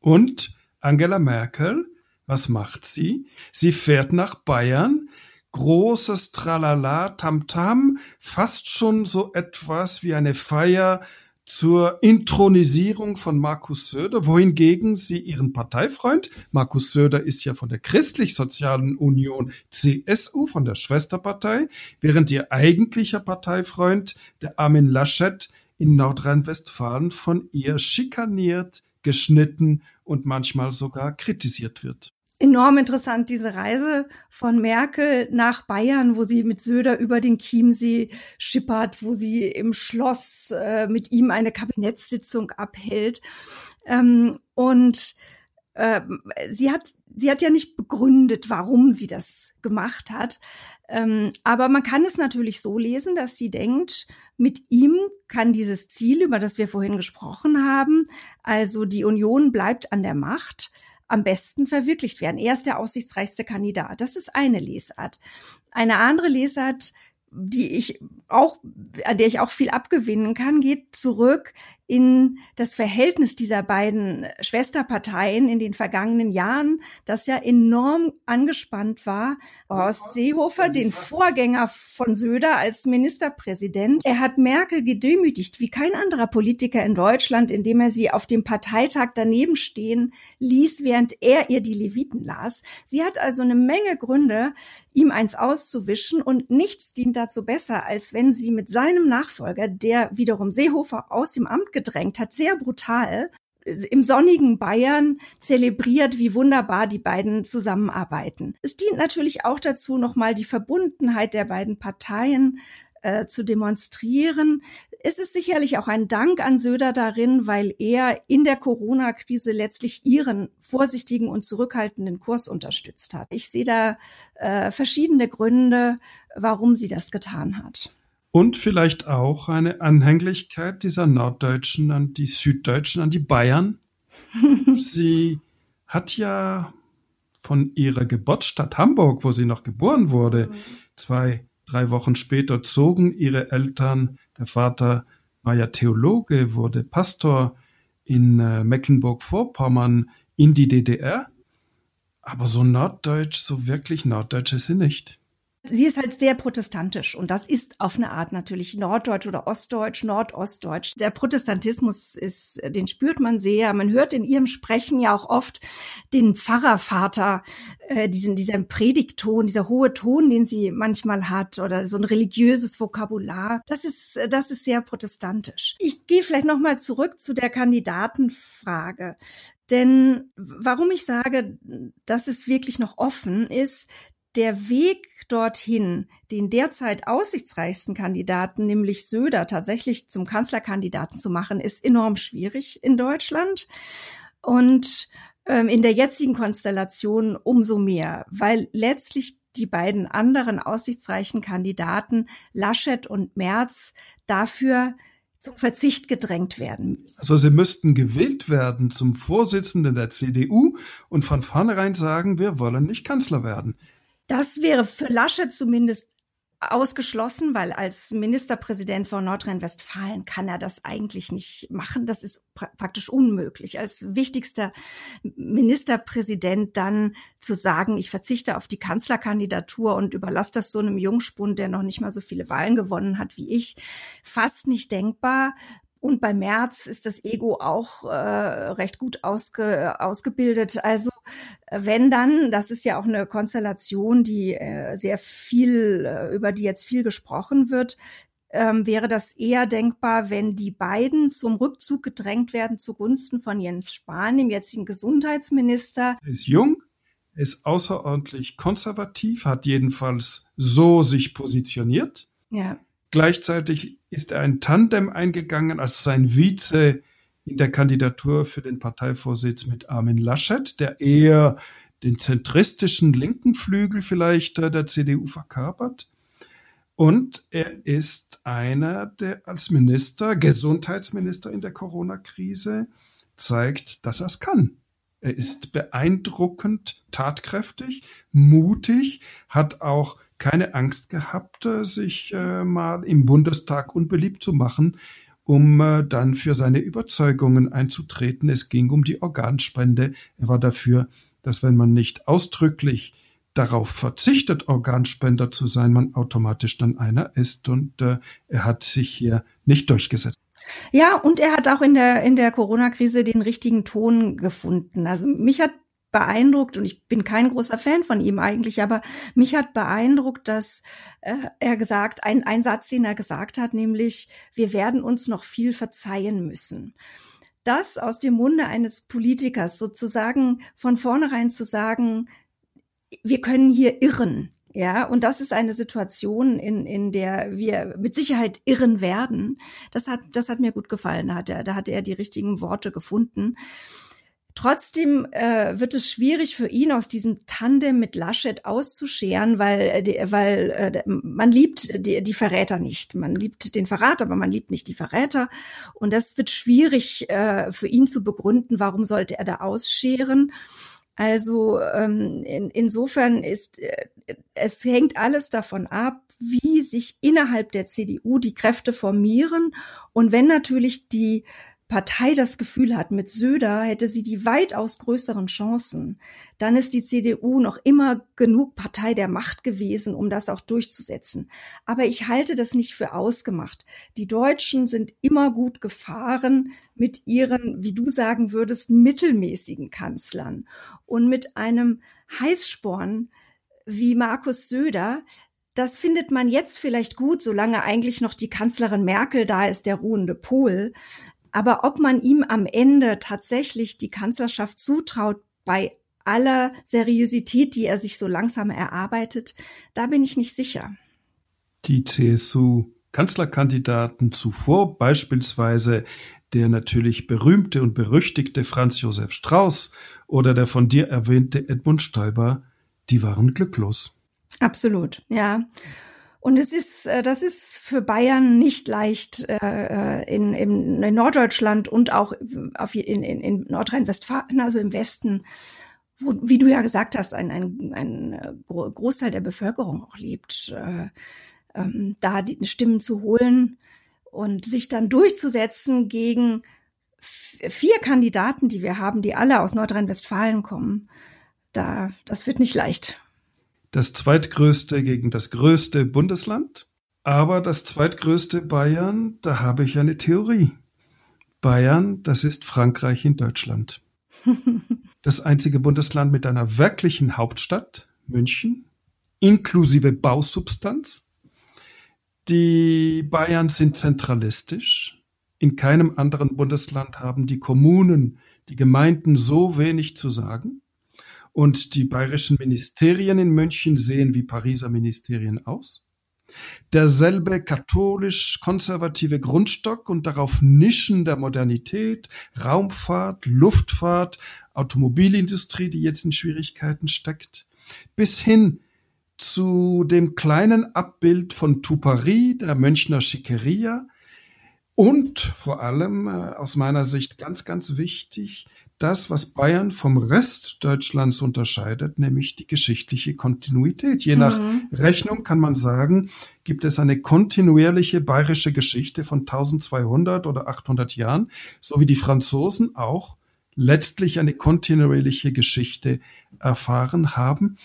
Und Angela Merkel, was macht sie? Sie fährt nach Bayern, großes Tralala, Tamtam, fast schon so etwas wie eine Feier zur Intronisierung von Markus Söder, wohingegen sie ihren Parteifreund, Markus Söder ist ja von der Christlich-Sozialen Union CSU, von der Schwesterpartei, während ihr eigentlicher Parteifreund, der Armin Laschet, in Nordrhein-Westfalen von ihr schikaniert, geschnitten und manchmal sogar kritisiert wird enorm interessant, diese Reise von Merkel nach Bayern, wo sie mit Söder über den Chiemsee schippert, wo sie im Schloss äh, mit ihm eine Kabinettssitzung abhält. Ähm, und äh, sie hat, sie hat ja nicht begründet, warum sie das gemacht hat. Ähm, aber man kann es natürlich so lesen, dass sie denkt, mit ihm kann dieses Ziel, über das wir vorhin gesprochen haben, also die Union bleibt an der Macht, am besten verwirklicht werden. Er ist der aussichtsreichste Kandidat. Das ist eine Lesart. Eine andere Lesart die ich auch, an der ich auch viel abgewinnen kann, geht zurück in das Verhältnis dieser beiden Schwesterparteien in den vergangenen Jahren, das ja enorm angespannt war. Horst Seehofer, den Vorgänger von Söder als Ministerpräsident, er hat Merkel gedemütigt wie kein anderer Politiker in Deutschland, indem er sie auf dem Parteitag daneben stehen ließ, während er ihr die Leviten las. Sie hat also eine Menge Gründe, ihm eins auszuwischen und nichts dient dazu besser, als wenn sie mit seinem Nachfolger, der wiederum Seehofer aus dem Amt gedrängt hat, sehr brutal, im sonnigen Bayern zelebriert, wie wunderbar die beiden zusammenarbeiten. Es dient natürlich auch dazu, nochmal die Verbundenheit der beiden Parteien äh, zu demonstrieren. Es ist sicherlich auch ein Dank an Söder darin, weil er in der Corona-Krise letztlich ihren vorsichtigen und zurückhaltenden Kurs unterstützt hat. Ich sehe da äh, verschiedene Gründe, warum sie das getan hat. Und vielleicht auch eine Anhänglichkeit dieser Norddeutschen an die Süddeutschen, an die Bayern. sie hat ja von ihrer Geburtsstadt Hamburg, wo sie noch geboren wurde, zwei, drei Wochen später zogen ihre Eltern, der Vater war ja Theologe, wurde Pastor in äh, Mecklenburg-Vorpommern in die DDR. Aber so norddeutsch, so wirklich norddeutsch ist sie nicht. Sie ist halt sehr protestantisch und das ist auf eine Art natürlich Norddeutsch oder Ostdeutsch, Nordostdeutsch. Der Protestantismus ist, den spürt man sehr. Man hört in ihrem Sprechen ja auch oft den Pfarrervater, äh, diesen, dieser Predigton, dieser hohe Ton, den sie manchmal hat oder so ein religiöses Vokabular. Das ist, das ist sehr protestantisch. Ich gehe vielleicht nochmal zurück zu der Kandidatenfrage. Denn warum ich sage, dass es wirklich noch offen ist, der Weg dorthin, den derzeit aussichtsreichsten Kandidaten, nämlich Söder, tatsächlich zum Kanzlerkandidaten zu machen, ist enorm schwierig in Deutschland. Und ähm, in der jetzigen Konstellation umso mehr, weil letztlich die beiden anderen aussichtsreichen Kandidaten, Laschet und Merz, dafür zum Verzicht gedrängt werden. Also sie müssten gewählt werden zum Vorsitzenden der CDU und von vornherein sagen, wir wollen nicht Kanzler werden. Das wäre für Laschet zumindest ausgeschlossen, weil als Ministerpräsident von Nordrhein-Westfalen kann er das eigentlich nicht machen. Das ist pra praktisch unmöglich. Als wichtigster Ministerpräsident dann zu sagen, ich verzichte auf die Kanzlerkandidatur und überlasse das so einem Jungspund, der noch nicht mal so viele Wahlen gewonnen hat wie ich, fast nicht denkbar. Und bei Merz ist das Ego auch äh, recht gut ausge, ausgebildet. Also wenn dann, das ist ja auch eine Konstellation, die äh, sehr viel, äh, über die jetzt viel gesprochen wird, ähm, wäre das eher denkbar, wenn die beiden zum Rückzug gedrängt werden zugunsten von Jens Spahn, dem jetzigen Gesundheitsminister. Er ist jung, ist außerordentlich konservativ, hat jedenfalls so sich positioniert. Ja. Gleichzeitig ist er ein Tandem eingegangen als sein Vize in der Kandidatur für den Parteivorsitz mit Armin Laschet, der eher den zentristischen linken Flügel vielleicht der CDU verkörpert. Und er ist einer, der als Minister, Gesundheitsminister in der Corona-Krise zeigt, dass er es kann. Er ist beeindruckend tatkräftig, mutig, hat auch keine Angst gehabt, äh, sich äh, mal im Bundestag unbeliebt zu machen, um äh, dann für seine Überzeugungen einzutreten. Es ging um die Organspende. Er war dafür, dass wenn man nicht ausdrücklich darauf verzichtet, Organspender zu sein, man automatisch dann einer ist. Und äh, er hat sich hier nicht durchgesetzt. Ja, und er hat auch in der, in der Corona-Krise den richtigen Ton gefunden. Also mich hat beeindruckt und ich bin kein großer Fan von ihm eigentlich, aber mich hat beeindruckt, dass äh, er gesagt, ein, ein Satz, den er gesagt hat, nämlich, wir werden uns noch viel verzeihen müssen. Das aus dem Munde eines Politikers sozusagen von vornherein zu sagen, wir können hier irren. Ja, und das ist eine Situation, in, in der wir mit Sicherheit irren werden. Das hat, das hat mir gut gefallen. Da hat er, da hat er die richtigen Worte gefunden. Trotzdem äh, wird es schwierig für ihn, aus diesem Tandem mit Laschet auszuscheren, weil, äh, weil äh, man liebt die, die Verräter nicht. Man liebt den Verrat, aber man liebt nicht die Verräter. Und das wird schwierig äh, für ihn zu begründen, warum sollte er da ausscheren. Also ähm, in, insofern ist äh, es hängt alles davon ab, wie sich innerhalb der CDU die Kräfte formieren und wenn natürlich die Partei das Gefühl hat, mit Söder hätte sie die weitaus größeren Chancen, dann ist die CDU noch immer genug Partei der Macht gewesen, um das auch durchzusetzen. Aber ich halte das nicht für ausgemacht. Die Deutschen sind immer gut gefahren mit ihren, wie du sagen würdest, mittelmäßigen Kanzlern. Und mit einem Heißsporn wie Markus Söder, das findet man jetzt vielleicht gut, solange eigentlich noch die Kanzlerin Merkel da ist, der ruhende Pol. Aber ob man ihm am Ende tatsächlich die Kanzlerschaft zutraut, bei aller Seriosität, die er sich so langsam erarbeitet, da bin ich nicht sicher. Die CSU-Kanzlerkandidaten zuvor, beispielsweise der natürlich berühmte und berüchtigte Franz Josef Strauß oder der von dir erwähnte Edmund Stoiber, die waren glücklos. Absolut, ja. Und es ist, äh, das ist für Bayern nicht leicht äh, äh, in, in, Norddeutschland und auch auf, in, in, in Nordrhein-Westfalen, also im Westen, wo, wie du ja gesagt hast, ein, ein, ein Großteil der Bevölkerung auch lebt, äh, ähm, da die Stimmen zu holen und sich dann durchzusetzen gegen vier Kandidaten, die wir haben, die alle aus Nordrhein-Westfalen kommen. Da, das wird nicht leicht. Das zweitgrößte gegen das größte Bundesland. Aber das zweitgrößte Bayern, da habe ich eine Theorie. Bayern, das ist Frankreich in Deutschland. Das einzige Bundesland mit einer wirklichen Hauptstadt, München, inklusive Bausubstanz. Die Bayern sind zentralistisch. In keinem anderen Bundesland haben die Kommunen, die Gemeinden so wenig zu sagen. Und die bayerischen Ministerien in München sehen wie Pariser Ministerien aus. Derselbe katholisch-konservative Grundstock und darauf Nischen der Modernität, Raumfahrt, Luftfahrt, Automobilindustrie, die jetzt in Schwierigkeiten steckt, bis hin zu dem kleinen Abbild von Tupari, der Münchner Schickeria und vor allem äh, aus meiner Sicht ganz, ganz wichtig, das, was Bayern vom Rest Deutschlands unterscheidet, nämlich die geschichtliche Kontinuität. Je nach mhm. Rechnung kann man sagen, gibt es eine kontinuierliche bayerische Geschichte von 1200 oder 800 Jahren, so wie die Franzosen auch letztlich eine kontinuierliche Geschichte erfahren haben.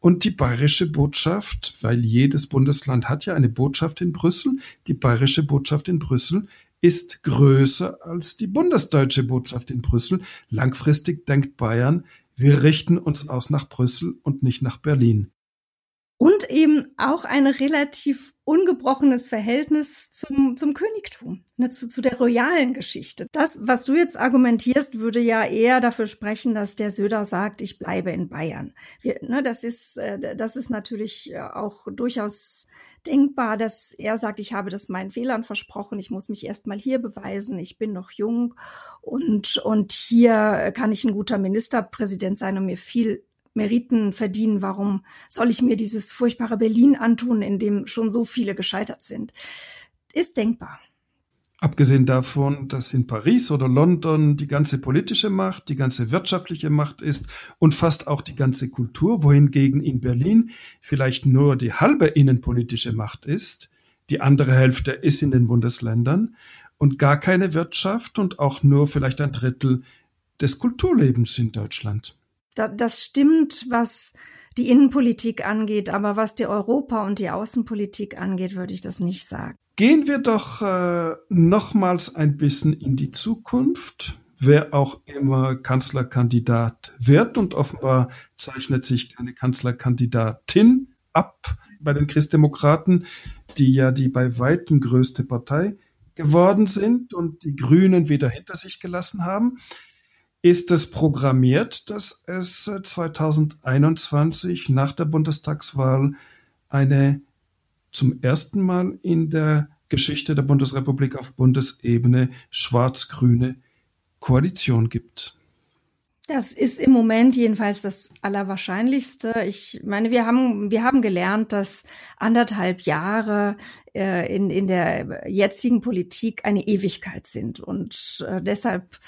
Und die bayerische Botschaft, weil jedes Bundesland hat ja eine Botschaft in Brüssel, die bayerische Botschaft in Brüssel ist größer als die bundesdeutsche Botschaft in Brüssel. Langfristig denkt Bayern, wir richten uns aus nach Brüssel und nicht nach Berlin. Und eben auch ein relativ ungebrochenes Verhältnis zum, zum Königtum, ne, zu, zu der royalen Geschichte. Das, was du jetzt argumentierst, würde ja eher dafür sprechen, dass der Söder sagt, ich bleibe in Bayern. Wir, ne, das, ist, äh, das ist natürlich äh, auch durchaus denkbar, dass er sagt, ich habe das meinen Fehlern versprochen, ich muss mich erst mal hier beweisen, ich bin noch jung und, und hier kann ich ein guter Ministerpräsident sein und mir viel Meriten verdienen. Warum soll ich mir dieses furchtbare Berlin antun, in dem schon so viele gescheitert sind? Ist denkbar. Abgesehen davon, dass in Paris oder London die ganze politische Macht, die ganze wirtschaftliche Macht ist und fast auch die ganze Kultur, wohingegen in Berlin vielleicht nur die halbe innenpolitische Macht ist, die andere Hälfte ist in den Bundesländern und gar keine Wirtschaft und auch nur vielleicht ein Drittel des Kulturlebens in Deutschland da, das stimmt, was die Innenpolitik angeht, aber was die Europa- und die Außenpolitik angeht, würde ich das nicht sagen. Gehen wir doch äh, nochmals ein bisschen in die Zukunft. Wer auch immer Kanzlerkandidat wird und offenbar zeichnet sich keine Kanzlerkandidatin ab bei den Christdemokraten, die ja die bei weitem größte Partei geworden sind und die Grünen wieder hinter sich gelassen haben ist es programmiert, dass es 2021 nach der Bundestagswahl eine zum ersten Mal in der Geschichte der Bundesrepublik auf Bundesebene schwarz-grüne Koalition gibt. Das ist im Moment jedenfalls das Allerwahrscheinlichste. Ich meine, wir haben, wir haben gelernt, dass anderthalb Jahre äh, in, in der jetzigen Politik eine Ewigkeit sind. Und äh, deshalb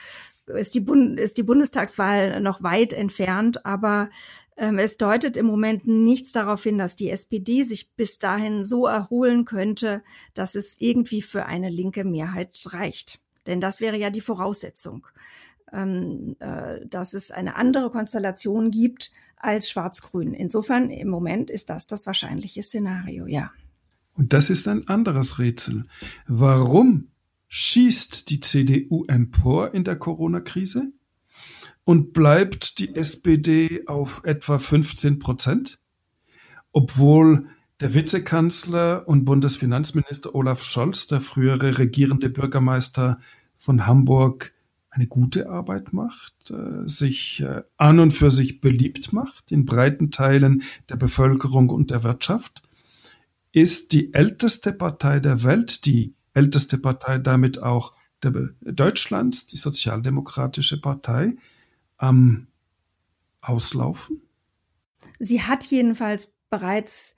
ist die, Bund ist die Bundestagswahl noch weit entfernt, aber ähm, es deutet im Moment nichts darauf hin, dass die SPD sich bis dahin so erholen könnte, dass es irgendwie für eine linke Mehrheit reicht. Denn das wäre ja die Voraussetzung, ähm, äh, dass es eine andere Konstellation gibt als Schwarz-Grün. Insofern im Moment ist das das wahrscheinliche Szenario, ja. Und das ist ein anderes Rätsel. Warum schießt die CDU empor in der Corona-Krise und bleibt die SPD auf etwa 15 Prozent, obwohl der Vizekanzler und Bundesfinanzminister Olaf Scholz, der frühere regierende Bürgermeister von Hamburg, eine gute Arbeit macht, äh, sich äh, an und für sich beliebt macht in breiten Teilen der Bevölkerung und der Wirtschaft, ist die älteste Partei der Welt, die älteste Partei, damit auch der Deutschlands, die Sozialdemokratische Partei, am Auslaufen? Sie hat jedenfalls bereits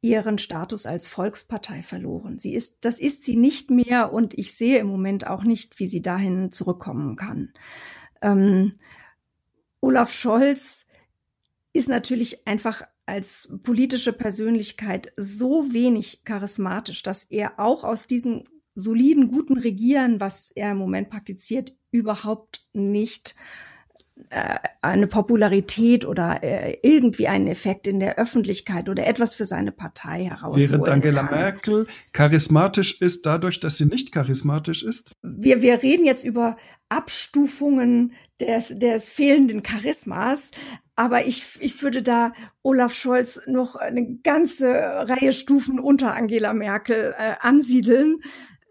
ihren Status als Volkspartei verloren. Sie ist, das ist sie nicht mehr und ich sehe im Moment auch nicht, wie sie dahin zurückkommen kann. Ähm, Olaf Scholz ist natürlich einfach als politische Persönlichkeit so wenig charismatisch, dass er auch aus diesem soliden, guten Regieren, was er im Moment praktiziert, überhaupt nicht äh, eine Popularität oder äh, irgendwie einen Effekt in der Öffentlichkeit oder etwas für seine Partei herausholen Während Angela kann. Merkel charismatisch ist, dadurch, dass sie nicht charismatisch ist? Wir, wir reden jetzt über Abstufungen des, des fehlenden Charismas, aber ich, ich würde da Olaf Scholz noch eine ganze Reihe Stufen unter Angela Merkel äh, ansiedeln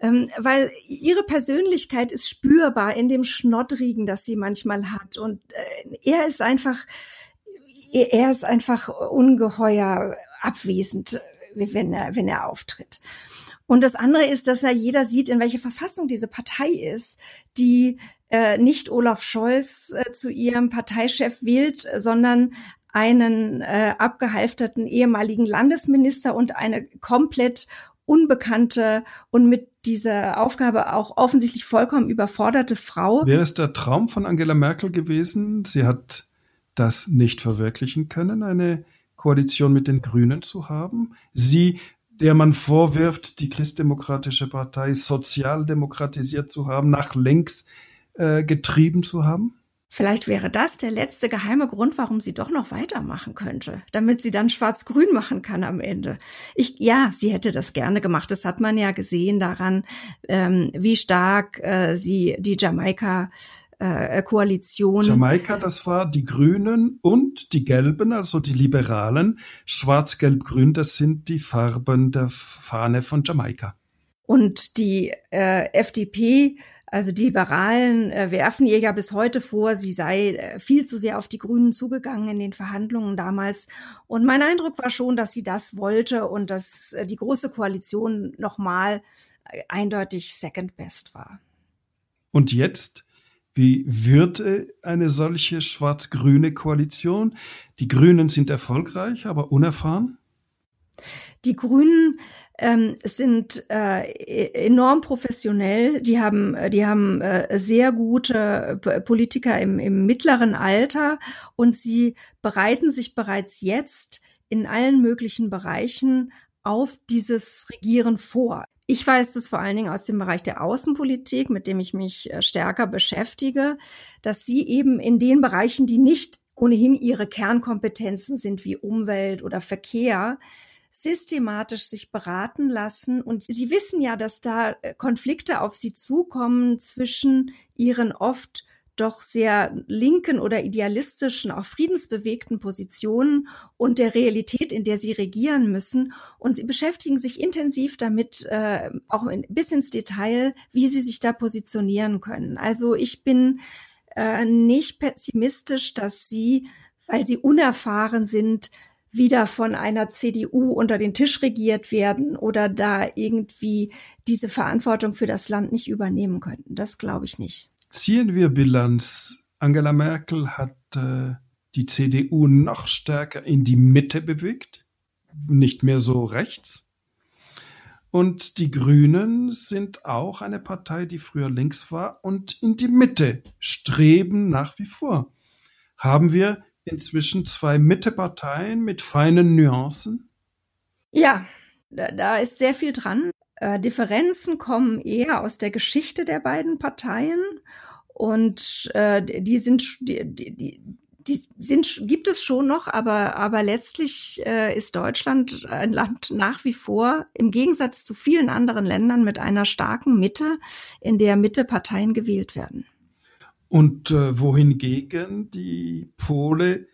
ähm, weil ihre Persönlichkeit ist spürbar in dem Schnoddrigen, das sie manchmal hat. Und äh, er ist einfach, er ist einfach ungeheuer abwesend, wenn er, wenn er auftritt. Und das andere ist, dass ja jeder sieht, in welcher Verfassung diese Partei ist, die äh, nicht Olaf Scholz äh, zu ihrem Parteichef wählt, sondern einen äh, abgehalfterten ehemaligen Landesminister und eine komplett unbekannte und mit dieser Aufgabe auch offensichtlich vollkommen überforderte Frau. Wäre es der Traum von Angela Merkel gewesen? Sie hat das nicht verwirklichen können, eine Koalition mit den Grünen zu haben. Sie, der man vorwirft, die Christdemokratische Partei sozialdemokratisiert zu haben, nach links äh, getrieben zu haben? Vielleicht wäre das der letzte geheime Grund, warum sie doch noch weitermachen könnte, damit sie dann schwarz-grün machen kann am Ende. Ich, ja, sie hätte das gerne gemacht. Das hat man ja gesehen daran, ähm, wie stark äh, sie die Jamaika äh, Koalition. Jamaika, das war die Grünen und die Gelben, also die Liberalen. Schwarz-Gelb-Grün, das sind die Farben der Fahne von Jamaika. Und die äh, FDP also die Liberalen äh, werfen ihr ja bis heute vor, sie sei äh, viel zu sehr auf die Grünen zugegangen in den Verhandlungen damals. Und mein Eindruck war schon, dass sie das wollte und dass äh, die große Koalition nochmal äh, eindeutig second best war. Und jetzt? Wie wird eine solche schwarz-grüne Koalition? Die Grünen sind erfolgreich, aber unerfahren? Die Grünen ähm, sind äh, e-, enorm professionell. Die haben, die haben äh, sehr gute Politiker im, im mittleren Alter und sie bereiten sich bereits jetzt in allen möglichen Bereichen auf dieses Regieren vor. Ich weiß das vor allen Dingen aus dem Bereich der Außenpolitik, mit dem ich mich äh, stärker beschäftige, dass sie eben in den Bereichen, die nicht ohnehin ihre Kernkompetenzen sind, wie Umwelt oder Verkehr, systematisch sich beraten lassen. Und Sie wissen ja, dass da äh, Konflikte auf Sie zukommen zwischen Ihren oft doch sehr linken oder idealistischen, auch friedensbewegten Positionen und der Realität, in der sie regieren müssen. Und sie beschäftigen sich intensiv damit, äh, auch in, bis ins Detail, wie sie sich da positionieren können. Also ich bin äh, nicht pessimistisch, dass sie, weil sie unerfahren sind, wieder von einer CDU unter den Tisch regiert werden oder da irgendwie diese Verantwortung für das Land nicht übernehmen könnten. Das glaube ich nicht. Ziehen wir Bilanz. Angela Merkel hat äh, die CDU noch stärker in die Mitte bewegt, nicht mehr so rechts. Und die Grünen sind auch eine Partei, die früher links war und in die Mitte streben nach wie vor. Haben wir inzwischen zwei Mitteparteien mit feinen Nuancen? Ja, da, da ist sehr viel dran. Äh, Differenzen kommen eher aus der Geschichte der beiden Parteien und äh, die sind die, die, die sind gibt es schon noch, aber aber letztlich äh, ist Deutschland ein Land nach wie vor im Gegensatz zu vielen anderen Ländern mit einer starken Mitte, in der Mitteparteien gewählt werden. Und äh, wohingegen die Pole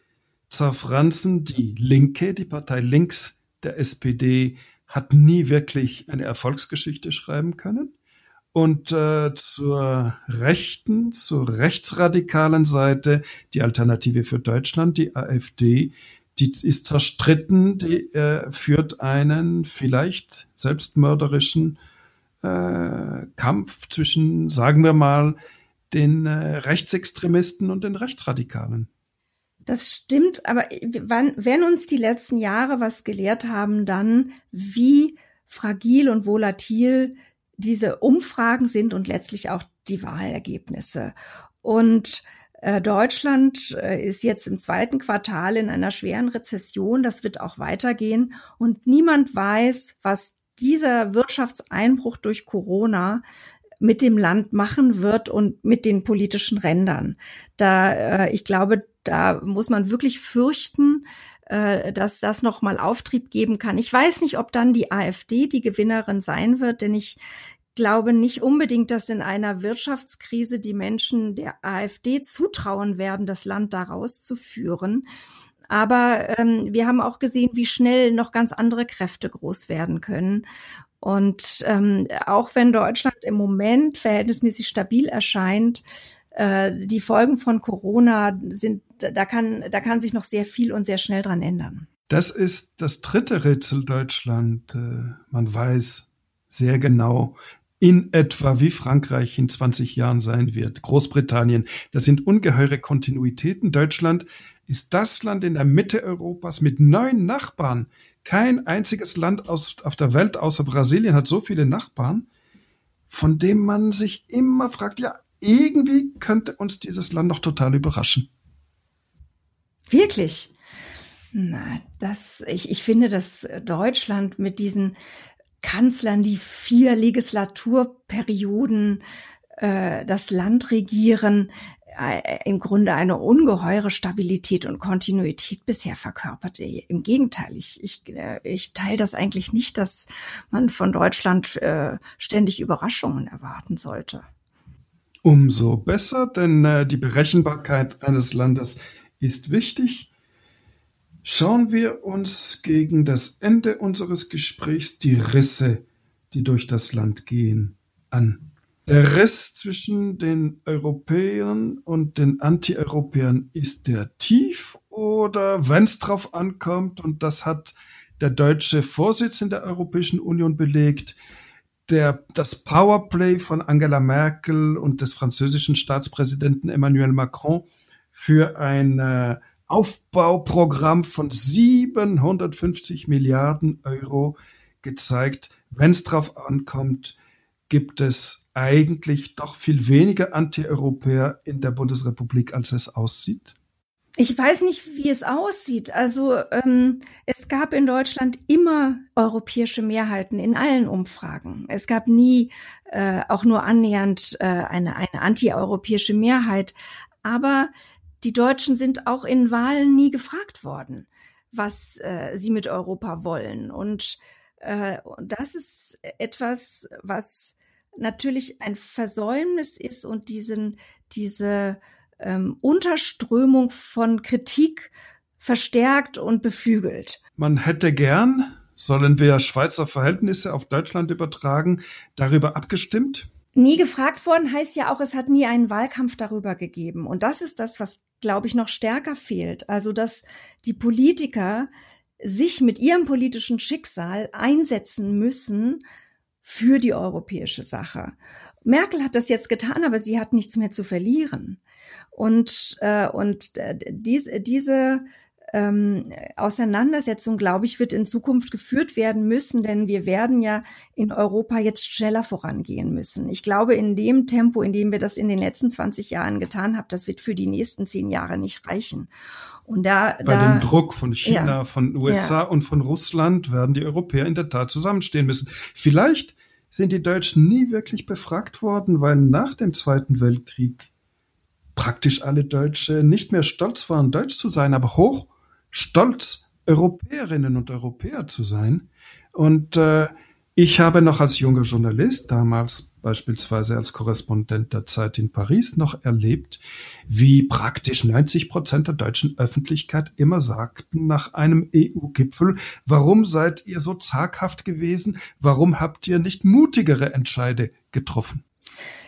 zerfranzen, die Linke, die Partei links der SPD, hat nie wirklich eine Erfolgsgeschichte schreiben können. Und äh, zur rechten, zur rechtsradikalen Seite, die Alternative für Deutschland, die AfD, die ist zerstritten, die äh, führt einen vielleicht selbstmörderischen äh, Kampf zwischen, sagen wir mal, den äh, Rechtsextremisten und den Rechtsradikalen. Das stimmt, aber wann, wenn uns die letzten Jahre was gelehrt haben, dann wie fragil und volatil diese Umfragen sind und letztlich auch die Wahlergebnisse. Und äh, Deutschland äh, ist jetzt im zweiten Quartal in einer schweren Rezession. Das wird auch weitergehen. Und niemand weiß, was dieser Wirtschaftseinbruch durch Corona mit dem Land machen wird und mit den politischen Rändern. Da, äh, ich glaube, da muss man wirklich fürchten, dass das nochmal Auftrieb geben kann. Ich weiß nicht, ob dann die AfD die Gewinnerin sein wird, denn ich glaube nicht unbedingt, dass in einer Wirtschaftskrise die Menschen der AfD zutrauen werden, das Land daraus zu führen. Aber ähm, wir haben auch gesehen, wie schnell noch ganz andere Kräfte groß werden können. Und ähm, auch wenn Deutschland im Moment verhältnismäßig stabil erscheint, äh, die Folgen von Corona sind, da kann, da kann sich noch sehr viel und sehr schnell dran ändern. Das ist das dritte Rätsel Deutschland. Äh, man weiß sehr genau, in etwa wie Frankreich in 20 Jahren sein wird. Großbritannien, das sind ungeheure Kontinuitäten. Deutschland ist das Land in der Mitte Europas mit neun Nachbarn. Kein einziges Land aus, auf der Welt außer Brasilien hat so viele Nachbarn, von dem man sich immer fragt, ja, irgendwie könnte uns dieses Land noch total überraschen. Wirklich? Na, das, ich, ich finde, dass Deutschland mit diesen Kanzlern, die vier Legislaturperioden äh, das Land regieren, äh, im Grunde eine ungeheure Stabilität und Kontinuität bisher verkörpert. Im Gegenteil, ich, ich, äh, ich teile das eigentlich nicht, dass man von Deutschland äh, ständig Überraschungen erwarten sollte. Umso besser, denn äh, die Berechenbarkeit eines Landes ist wichtig Schauen wir uns gegen das Ende unseres Gesprächs die Risse, die durch das Land gehen, an. Der Riss zwischen den Europäern und den Anti-Europäern, ist der tief oder wenn es drauf ankommt, und das hat der deutsche Vorsitz in der Europäischen Union belegt, der, das Powerplay von Angela Merkel und des französischen Staatspräsidenten Emmanuel Macron für ein äh, Aufbauprogramm von 750 Milliarden Euro gezeigt. Wenn es drauf ankommt, gibt es eigentlich doch viel weniger Antieuropäer in der Bundesrepublik, als es aussieht? Ich weiß nicht, wie es aussieht. Also ähm, es gab in Deutschland immer europäische Mehrheiten in allen Umfragen. Es gab nie äh, auch nur annähernd äh, eine, eine antieuropäische Mehrheit. Aber die Deutschen sind auch in Wahlen nie gefragt worden, was äh, sie mit Europa wollen. Und äh, das ist etwas, was natürlich ein Versäumnis ist und diesen, diese ähm, Unterströmung von Kritik verstärkt und beflügelt. Man hätte gern, sollen wir Schweizer Verhältnisse auf Deutschland übertragen, darüber abgestimmt? Nie gefragt worden heißt ja auch, es hat nie einen Wahlkampf darüber gegeben. Und das ist das, was, glaube ich, noch stärker fehlt. Also, dass die Politiker sich mit ihrem politischen Schicksal einsetzen müssen für die europäische Sache. Merkel hat das jetzt getan, aber sie hat nichts mehr zu verlieren. Und, äh, und äh, dies, diese ähm, Auseinandersetzung, glaube ich, wird in Zukunft geführt werden müssen, denn wir werden ja in Europa jetzt schneller vorangehen müssen. Ich glaube, in dem Tempo, in dem wir das in den letzten 20 Jahren getan haben, das wird für die nächsten zehn Jahre nicht reichen. Und da, Bei da, dem Druck von China, ja, von USA ja. und von Russland werden die Europäer in der Tat zusammenstehen müssen. Vielleicht sind die Deutschen nie wirklich befragt worden, weil nach dem Zweiten Weltkrieg praktisch alle Deutsche nicht mehr stolz waren, deutsch zu sein, aber hoch stolz, Europäerinnen und Europäer zu sein. Und äh, ich habe noch als junger Journalist, damals beispielsweise als Korrespondent der Zeit in Paris, noch erlebt, wie praktisch 90 Prozent der deutschen Öffentlichkeit immer sagten nach einem EU-Gipfel, warum seid ihr so zaghaft gewesen? Warum habt ihr nicht mutigere Entscheide getroffen?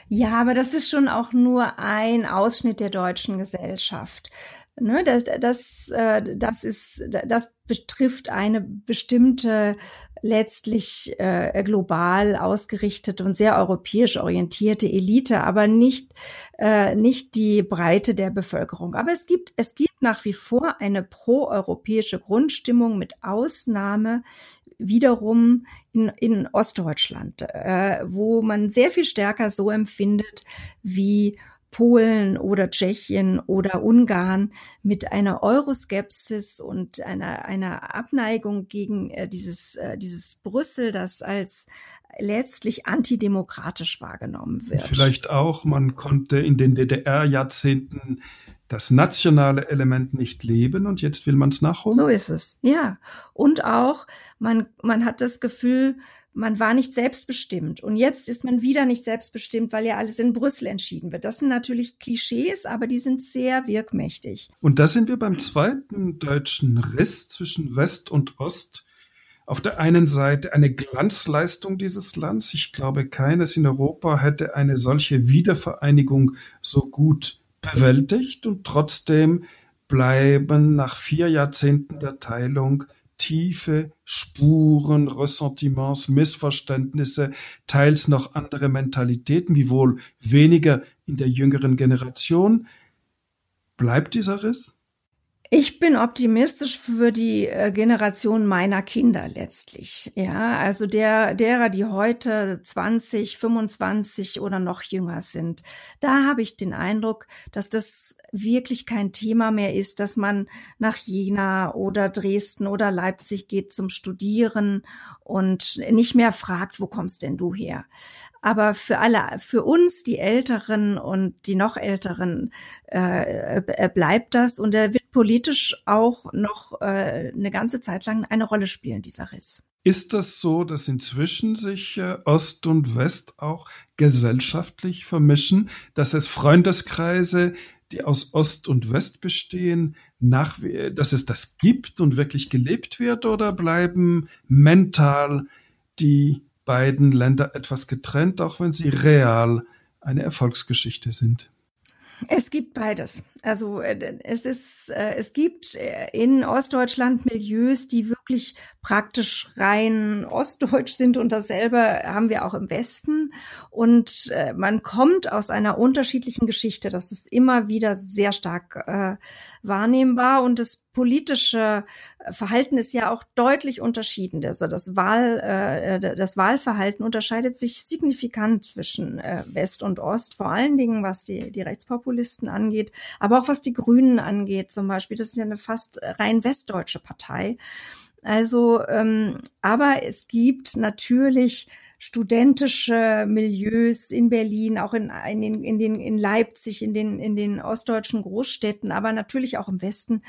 Ja, aber das ist schon auch nur ein Ausschnitt der deutschen Gesellschaft. Ne, das, das, äh, das ist, das betrifft eine bestimmte letztlich äh, global ausgerichtete und sehr europäisch orientierte Elite, aber nicht äh, nicht die Breite der Bevölkerung. Aber es gibt es gibt nach wie vor eine proeuropäische Grundstimmung mit Ausnahme wiederum in, in Ostdeutschland, äh, wo man sehr viel stärker so empfindet wie Polen oder Tschechien oder Ungarn mit einer Euroskepsis und einer, einer Abneigung gegen äh, dieses, äh, dieses Brüssel, das als letztlich antidemokratisch wahrgenommen wird. Vielleicht auch, man konnte in den DDR-Jahrzehnten das nationale Element nicht leben und jetzt will man es nachholen? So ist es, ja. Und auch, man, man hat das Gefühl, man war nicht selbstbestimmt. Und jetzt ist man wieder nicht selbstbestimmt, weil ja alles in Brüssel entschieden wird. Das sind natürlich Klischees, aber die sind sehr wirkmächtig. Und da sind wir beim zweiten deutschen Riss zwischen West und Ost. Auf der einen Seite eine Glanzleistung dieses Landes. Ich glaube, keines in Europa hätte eine solche Wiedervereinigung so gut bewältigt und trotzdem bleiben nach vier Jahrzehnten der Teilung tiefe Spuren, Ressentiments, Missverständnisse, teils noch andere Mentalitäten, wie wohl weniger in der jüngeren Generation. Bleibt dieser Riss? Ich bin optimistisch für die äh, Generation meiner Kinder letztlich. Ja, also der, derer, die heute 20, 25 oder noch jünger sind. Da habe ich den Eindruck, dass das wirklich kein Thema mehr ist, dass man nach Jena oder Dresden oder Leipzig geht zum Studieren und nicht mehr fragt, wo kommst denn du her? Aber für alle, für uns, die Älteren und die noch Älteren, äh, äh, bleibt das und er wird politisch auch noch äh, eine ganze Zeit lang eine Rolle spielen, dieser Riss. Ist das so, dass inzwischen sich äh, Ost und West auch gesellschaftlich vermischen, dass es Freundeskreise, die aus Ost und West bestehen, nach, dass es das gibt und wirklich gelebt wird, oder bleiben mental die beiden Länder etwas getrennt, auch wenn sie real eine Erfolgsgeschichte sind? Es gibt beides. Also äh, es ist, äh, es gibt äh, in Ostdeutschland Milieus, die wirklich praktisch rein ostdeutsch sind und dasselbe haben wir auch im Westen. Und man kommt aus einer unterschiedlichen Geschichte. Das ist immer wieder sehr stark äh, wahrnehmbar und das politische Verhalten ist ja auch deutlich unterschieden. Also das Wahl, äh, das Wahlverhalten unterscheidet sich signifikant zwischen äh, West und Ost, vor allen Dingen was die, die Rechtspopulisten angeht, aber aber auch was die Grünen angeht zum Beispiel. Das ist ja eine fast rein westdeutsche Partei. Also, ähm, aber es gibt natürlich studentische Milieus in Berlin, auch in, in, den, in, den, in Leipzig, in den, in den ostdeutschen Großstädten, aber natürlich auch im Westen,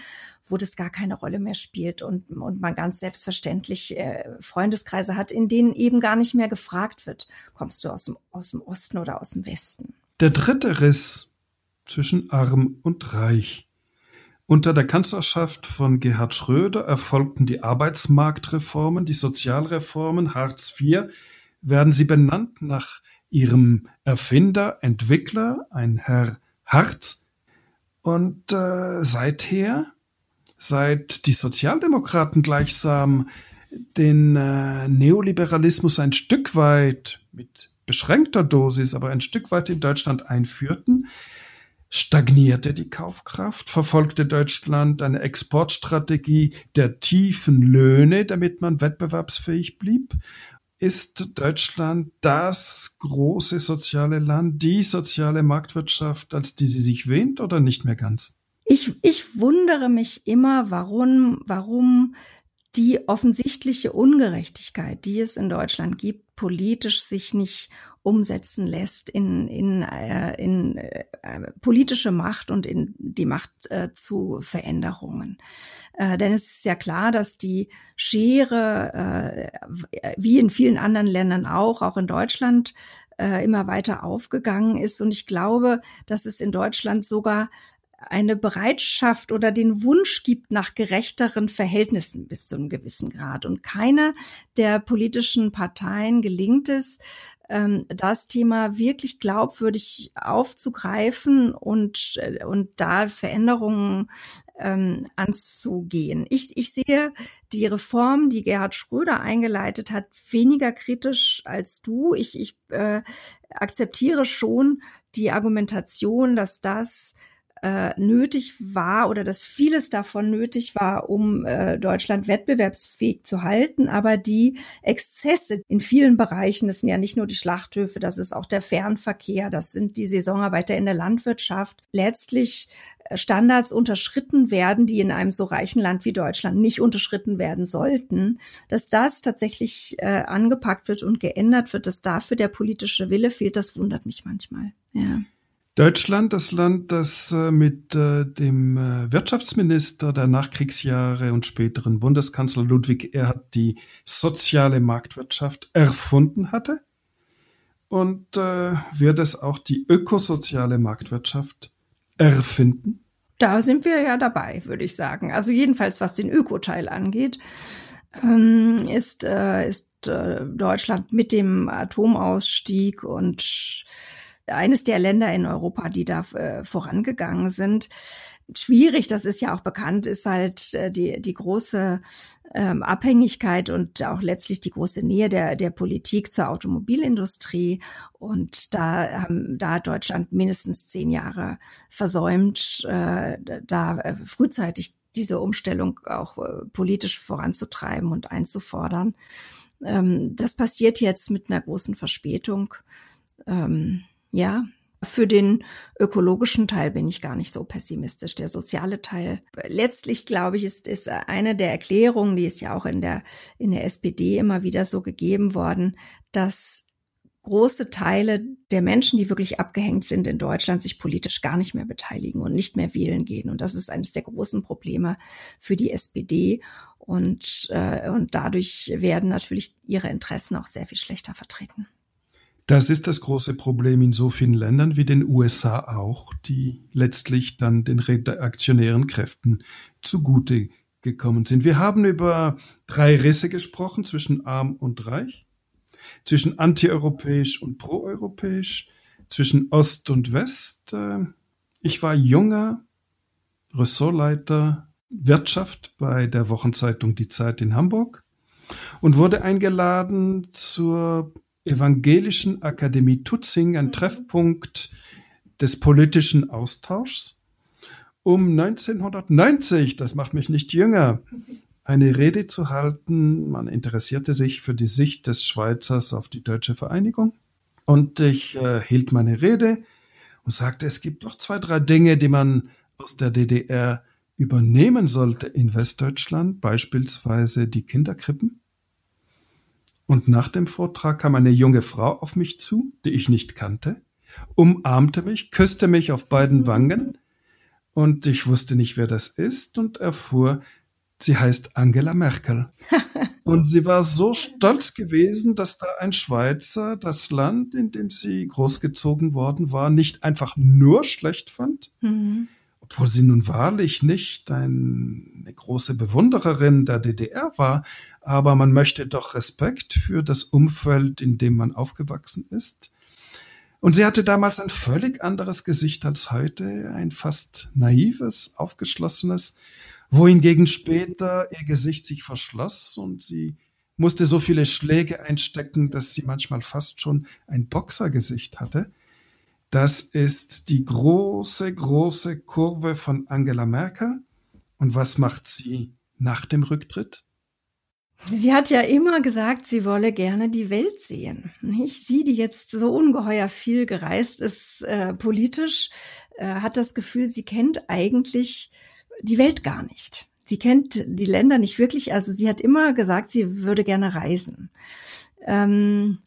wo das gar keine Rolle mehr spielt und, und man ganz selbstverständlich äh, Freundeskreise hat, in denen eben gar nicht mehr gefragt wird, kommst du aus dem, aus dem Osten oder aus dem Westen. Der dritte Riss zwischen arm und reich. Unter der Kanzlerschaft von Gerhard Schröder erfolgten die Arbeitsmarktreformen, die Sozialreformen, Hartz IV, werden sie benannt nach ihrem Erfinder, Entwickler, ein Herr Hart. Und äh, seither, seit die Sozialdemokraten gleichsam den äh, Neoliberalismus ein Stück weit mit beschränkter Dosis, aber ein Stück weit in Deutschland einführten, Stagnierte die Kaufkraft? Verfolgte Deutschland eine Exportstrategie der tiefen Löhne, damit man wettbewerbsfähig blieb? Ist Deutschland das große soziale Land, die soziale Marktwirtschaft, als die sie sich wähnt oder nicht mehr ganz? Ich, ich wundere mich immer, warum, warum die offensichtliche Ungerechtigkeit, die es in Deutschland gibt, politisch sich nicht umsetzen lässt in, in, äh, in äh, politische Macht und in die Macht äh, zu Veränderungen. Äh, denn es ist ja klar, dass die Schere, äh, wie in vielen anderen Ländern auch, auch in Deutschland, äh, immer weiter aufgegangen ist. Und ich glaube, dass es in Deutschland sogar eine Bereitschaft oder den Wunsch gibt nach gerechteren Verhältnissen bis zu einem gewissen Grad. Und keine der politischen Parteien gelingt es, das Thema wirklich glaubwürdig aufzugreifen und, äh, und da Veränderungen ähm, anzugehen. Ich, ich sehe die Reform, die Gerhard Schröder eingeleitet hat, weniger kritisch als du. Ich, ich äh, akzeptiere schon die Argumentation, dass das äh, nötig war oder dass vieles davon nötig war, um äh, Deutschland wettbewerbsfähig zu halten. Aber die Exzesse in vielen Bereichen, das sind ja nicht nur die Schlachthöfe, das ist auch der Fernverkehr, das sind die Saisonarbeiter in der Landwirtschaft. Letztlich Standards unterschritten werden, die in einem so reichen Land wie Deutschland nicht unterschritten werden sollten, dass das tatsächlich äh, angepackt wird und geändert wird, dass dafür der politische Wille fehlt, das wundert mich manchmal. Ja. Deutschland, das Land, das äh, mit äh, dem äh, Wirtschaftsminister der Nachkriegsjahre und späteren Bundeskanzler Ludwig Erhard die soziale Marktwirtschaft erfunden hatte und wird es auch die ökosoziale Marktwirtschaft erfinden? Da sind wir ja dabei, würde ich sagen. Also jedenfalls, was den Ökoteil angeht, ähm, ist, ist Deutschland mit dem Atomausstieg und eines der Länder in Europa, die da äh, vorangegangen sind. Schwierig, das ist ja auch bekannt, ist halt äh, die, die große ähm, Abhängigkeit und auch letztlich die große Nähe der, der Politik zur Automobilindustrie. Und da, haben, da hat Deutschland mindestens zehn Jahre versäumt, äh, da äh, frühzeitig diese Umstellung auch äh, politisch voranzutreiben und einzufordern. Ähm, das passiert jetzt mit einer großen Verspätung. Ähm, ja, für den ökologischen Teil bin ich gar nicht so pessimistisch. Der soziale Teil, letztlich glaube ich, ist, ist eine der Erklärungen, die ist ja auch in der, in der SPD immer wieder so gegeben worden, dass große Teile der Menschen, die wirklich abgehängt sind in Deutschland, sich politisch gar nicht mehr beteiligen und nicht mehr wählen gehen. Und das ist eines der großen Probleme für die SPD. Und, äh, und dadurch werden natürlich ihre Interessen auch sehr viel schlechter vertreten. Das ist das große Problem in so vielen Ländern wie den USA auch, die letztlich dann den reaktionären Kräften zugute gekommen sind. Wir haben über drei Risse gesprochen zwischen arm und reich, zwischen antieuropäisch und proeuropäisch, zwischen Ost und West. Ich war junger Ressortleiter Wirtschaft bei der Wochenzeitung Die Zeit in Hamburg und wurde eingeladen zur Evangelischen Akademie Tutzing ein mhm. Treffpunkt des politischen Austauschs, um 1990, das macht mich nicht jünger, eine Rede zu halten. Man interessierte sich für die Sicht des Schweizers auf die deutsche Vereinigung. Und ich äh, hielt meine Rede und sagte, es gibt doch zwei, drei Dinge, die man aus der DDR übernehmen sollte in Westdeutschland, beispielsweise die Kinderkrippen. Und nach dem Vortrag kam eine junge Frau auf mich zu, die ich nicht kannte, umarmte mich, küsste mich auf beiden Wangen und ich wusste nicht, wer das ist und erfuhr, sie heißt Angela Merkel. und sie war so stolz gewesen, dass da ein Schweizer das Land, in dem sie großgezogen worden war, nicht einfach nur schlecht fand, mhm. obwohl sie nun wahrlich nicht eine große Bewundererin der DDR war, aber man möchte doch Respekt für das Umfeld, in dem man aufgewachsen ist. Und sie hatte damals ein völlig anderes Gesicht als heute, ein fast naives, aufgeschlossenes, wohingegen später ihr Gesicht sich verschloss und sie musste so viele Schläge einstecken, dass sie manchmal fast schon ein Boxergesicht hatte. Das ist die große, große Kurve von Angela Merkel. Und was macht sie nach dem Rücktritt? Sie hat ja immer gesagt, sie wolle gerne die Welt sehen. Nicht? Sie, die jetzt so ungeheuer viel gereist ist äh, politisch, äh, hat das Gefühl, sie kennt eigentlich die Welt gar nicht. Sie kennt die Länder nicht wirklich. Also sie hat immer gesagt, sie würde gerne reisen. Ähm,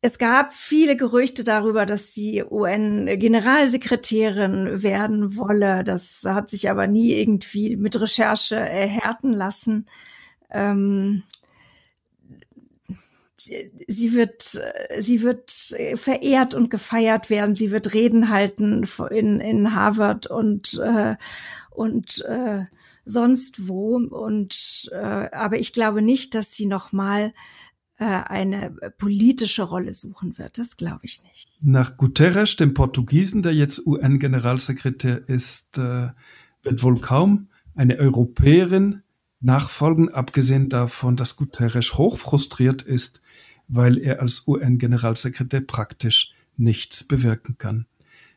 es gab viele Gerüchte darüber, dass sie UN-Generalsekretärin werden wolle. Das hat sich aber nie irgendwie mit Recherche erhärten lassen. Ähm, sie wird, sie wird verehrt und gefeiert werden. Sie wird Reden halten in, in Harvard und, äh, und äh, sonst wo. Und, äh, aber ich glaube nicht, dass sie nochmal äh, eine politische Rolle suchen wird. Das glaube ich nicht. Nach Guterres, dem Portugiesen, der jetzt UN-Generalsekretär ist, äh, wird wohl kaum eine Europäerin nachfolgen, abgesehen davon, dass Guterres hoch frustriert ist, weil er als UN-Generalsekretär praktisch nichts bewirken kann.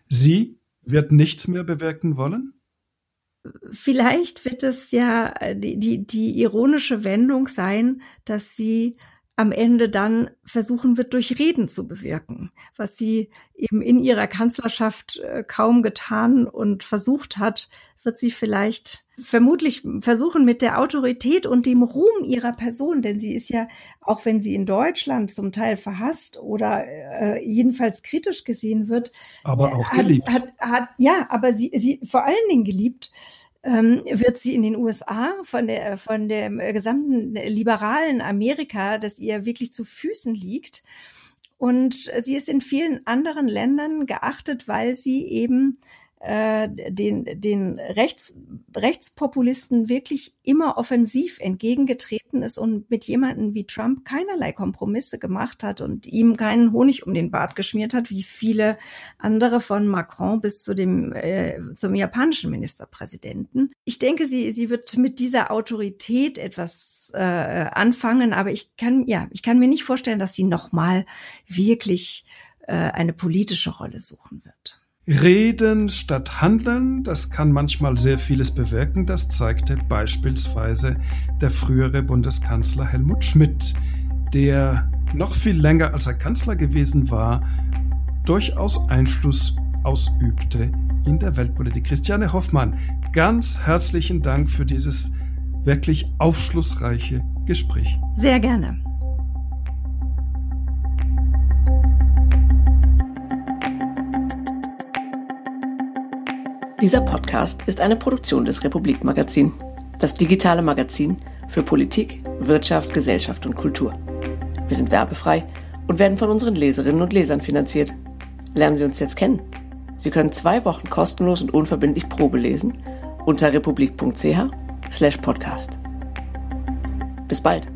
Sie wird nichts mehr bewirken wollen? Vielleicht wird es ja die, die, die ironische Wendung sein, dass sie am Ende dann versuchen wird, durch Reden zu bewirken, was sie eben in ihrer Kanzlerschaft äh, kaum getan und versucht hat, wird sie vielleicht vermutlich versuchen mit der Autorität und dem Ruhm ihrer Person, denn sie ist ja, auch wenn sie in Deutschland zum Teil verhasst oder äh, jedenfalls kritisch gesehen wird, aber auch geliebt. Hat, hat, hat, ja, aber sie, sie vor allen Dingen geliebt ähm, wird sie in den USA von der von dem gesamten liberalen Amerika, das ihr wirklich zu Füßen liegt. Und sie ist in vielen anderen Ländern geachtet, weil sie eben äh, den, den Rechts, Rechtspopulisten wirklich immer offensiv entgegengetreten ist und mit jemanden wie Trump keinerlei Kompromisse gemacht hat und ihm keinen Honig um den Bart geschmiert hat, wie viele andere von Macron bis zu dem äh, zum japanischen Ministerpräsidenten. Ich denke, sie sie wird mit dieser Autorität etwas äh, anfangen, aber ich kann ja ich kann mir nicht vorstellen, dass sie noch mal wirklich äh, eine politische Rolle suchen wird. Reden statt Handeln, das kann manchmal sehr vieles bewirken. Das zeigte beispielsweise der frühere Bundeskanzler Helmut Schmidt, der noch viel länger als er Kanzler gewesen war, durchaus Einfluss ausübte in der Weltpolitik. Christiane Hoffmann, ganz herzlichen Dank für dieses wirklich aufschlussreiche Gespräch. Sehr gerne. Dieser Podcast ist eine Produktion des Republik Magazin, das digitale Magazin für Politik, Wirtschaft, Gesellschaft und Kultur. Wir sind werbefrei und werden von unseren Leserinnen und Lesern finanziert. Lernen Sie uns jetzt kennen. Sie können zwei Wochen kostenlos und unverbindlich Probe lesen unter republik.ch/podcast. Bis bald.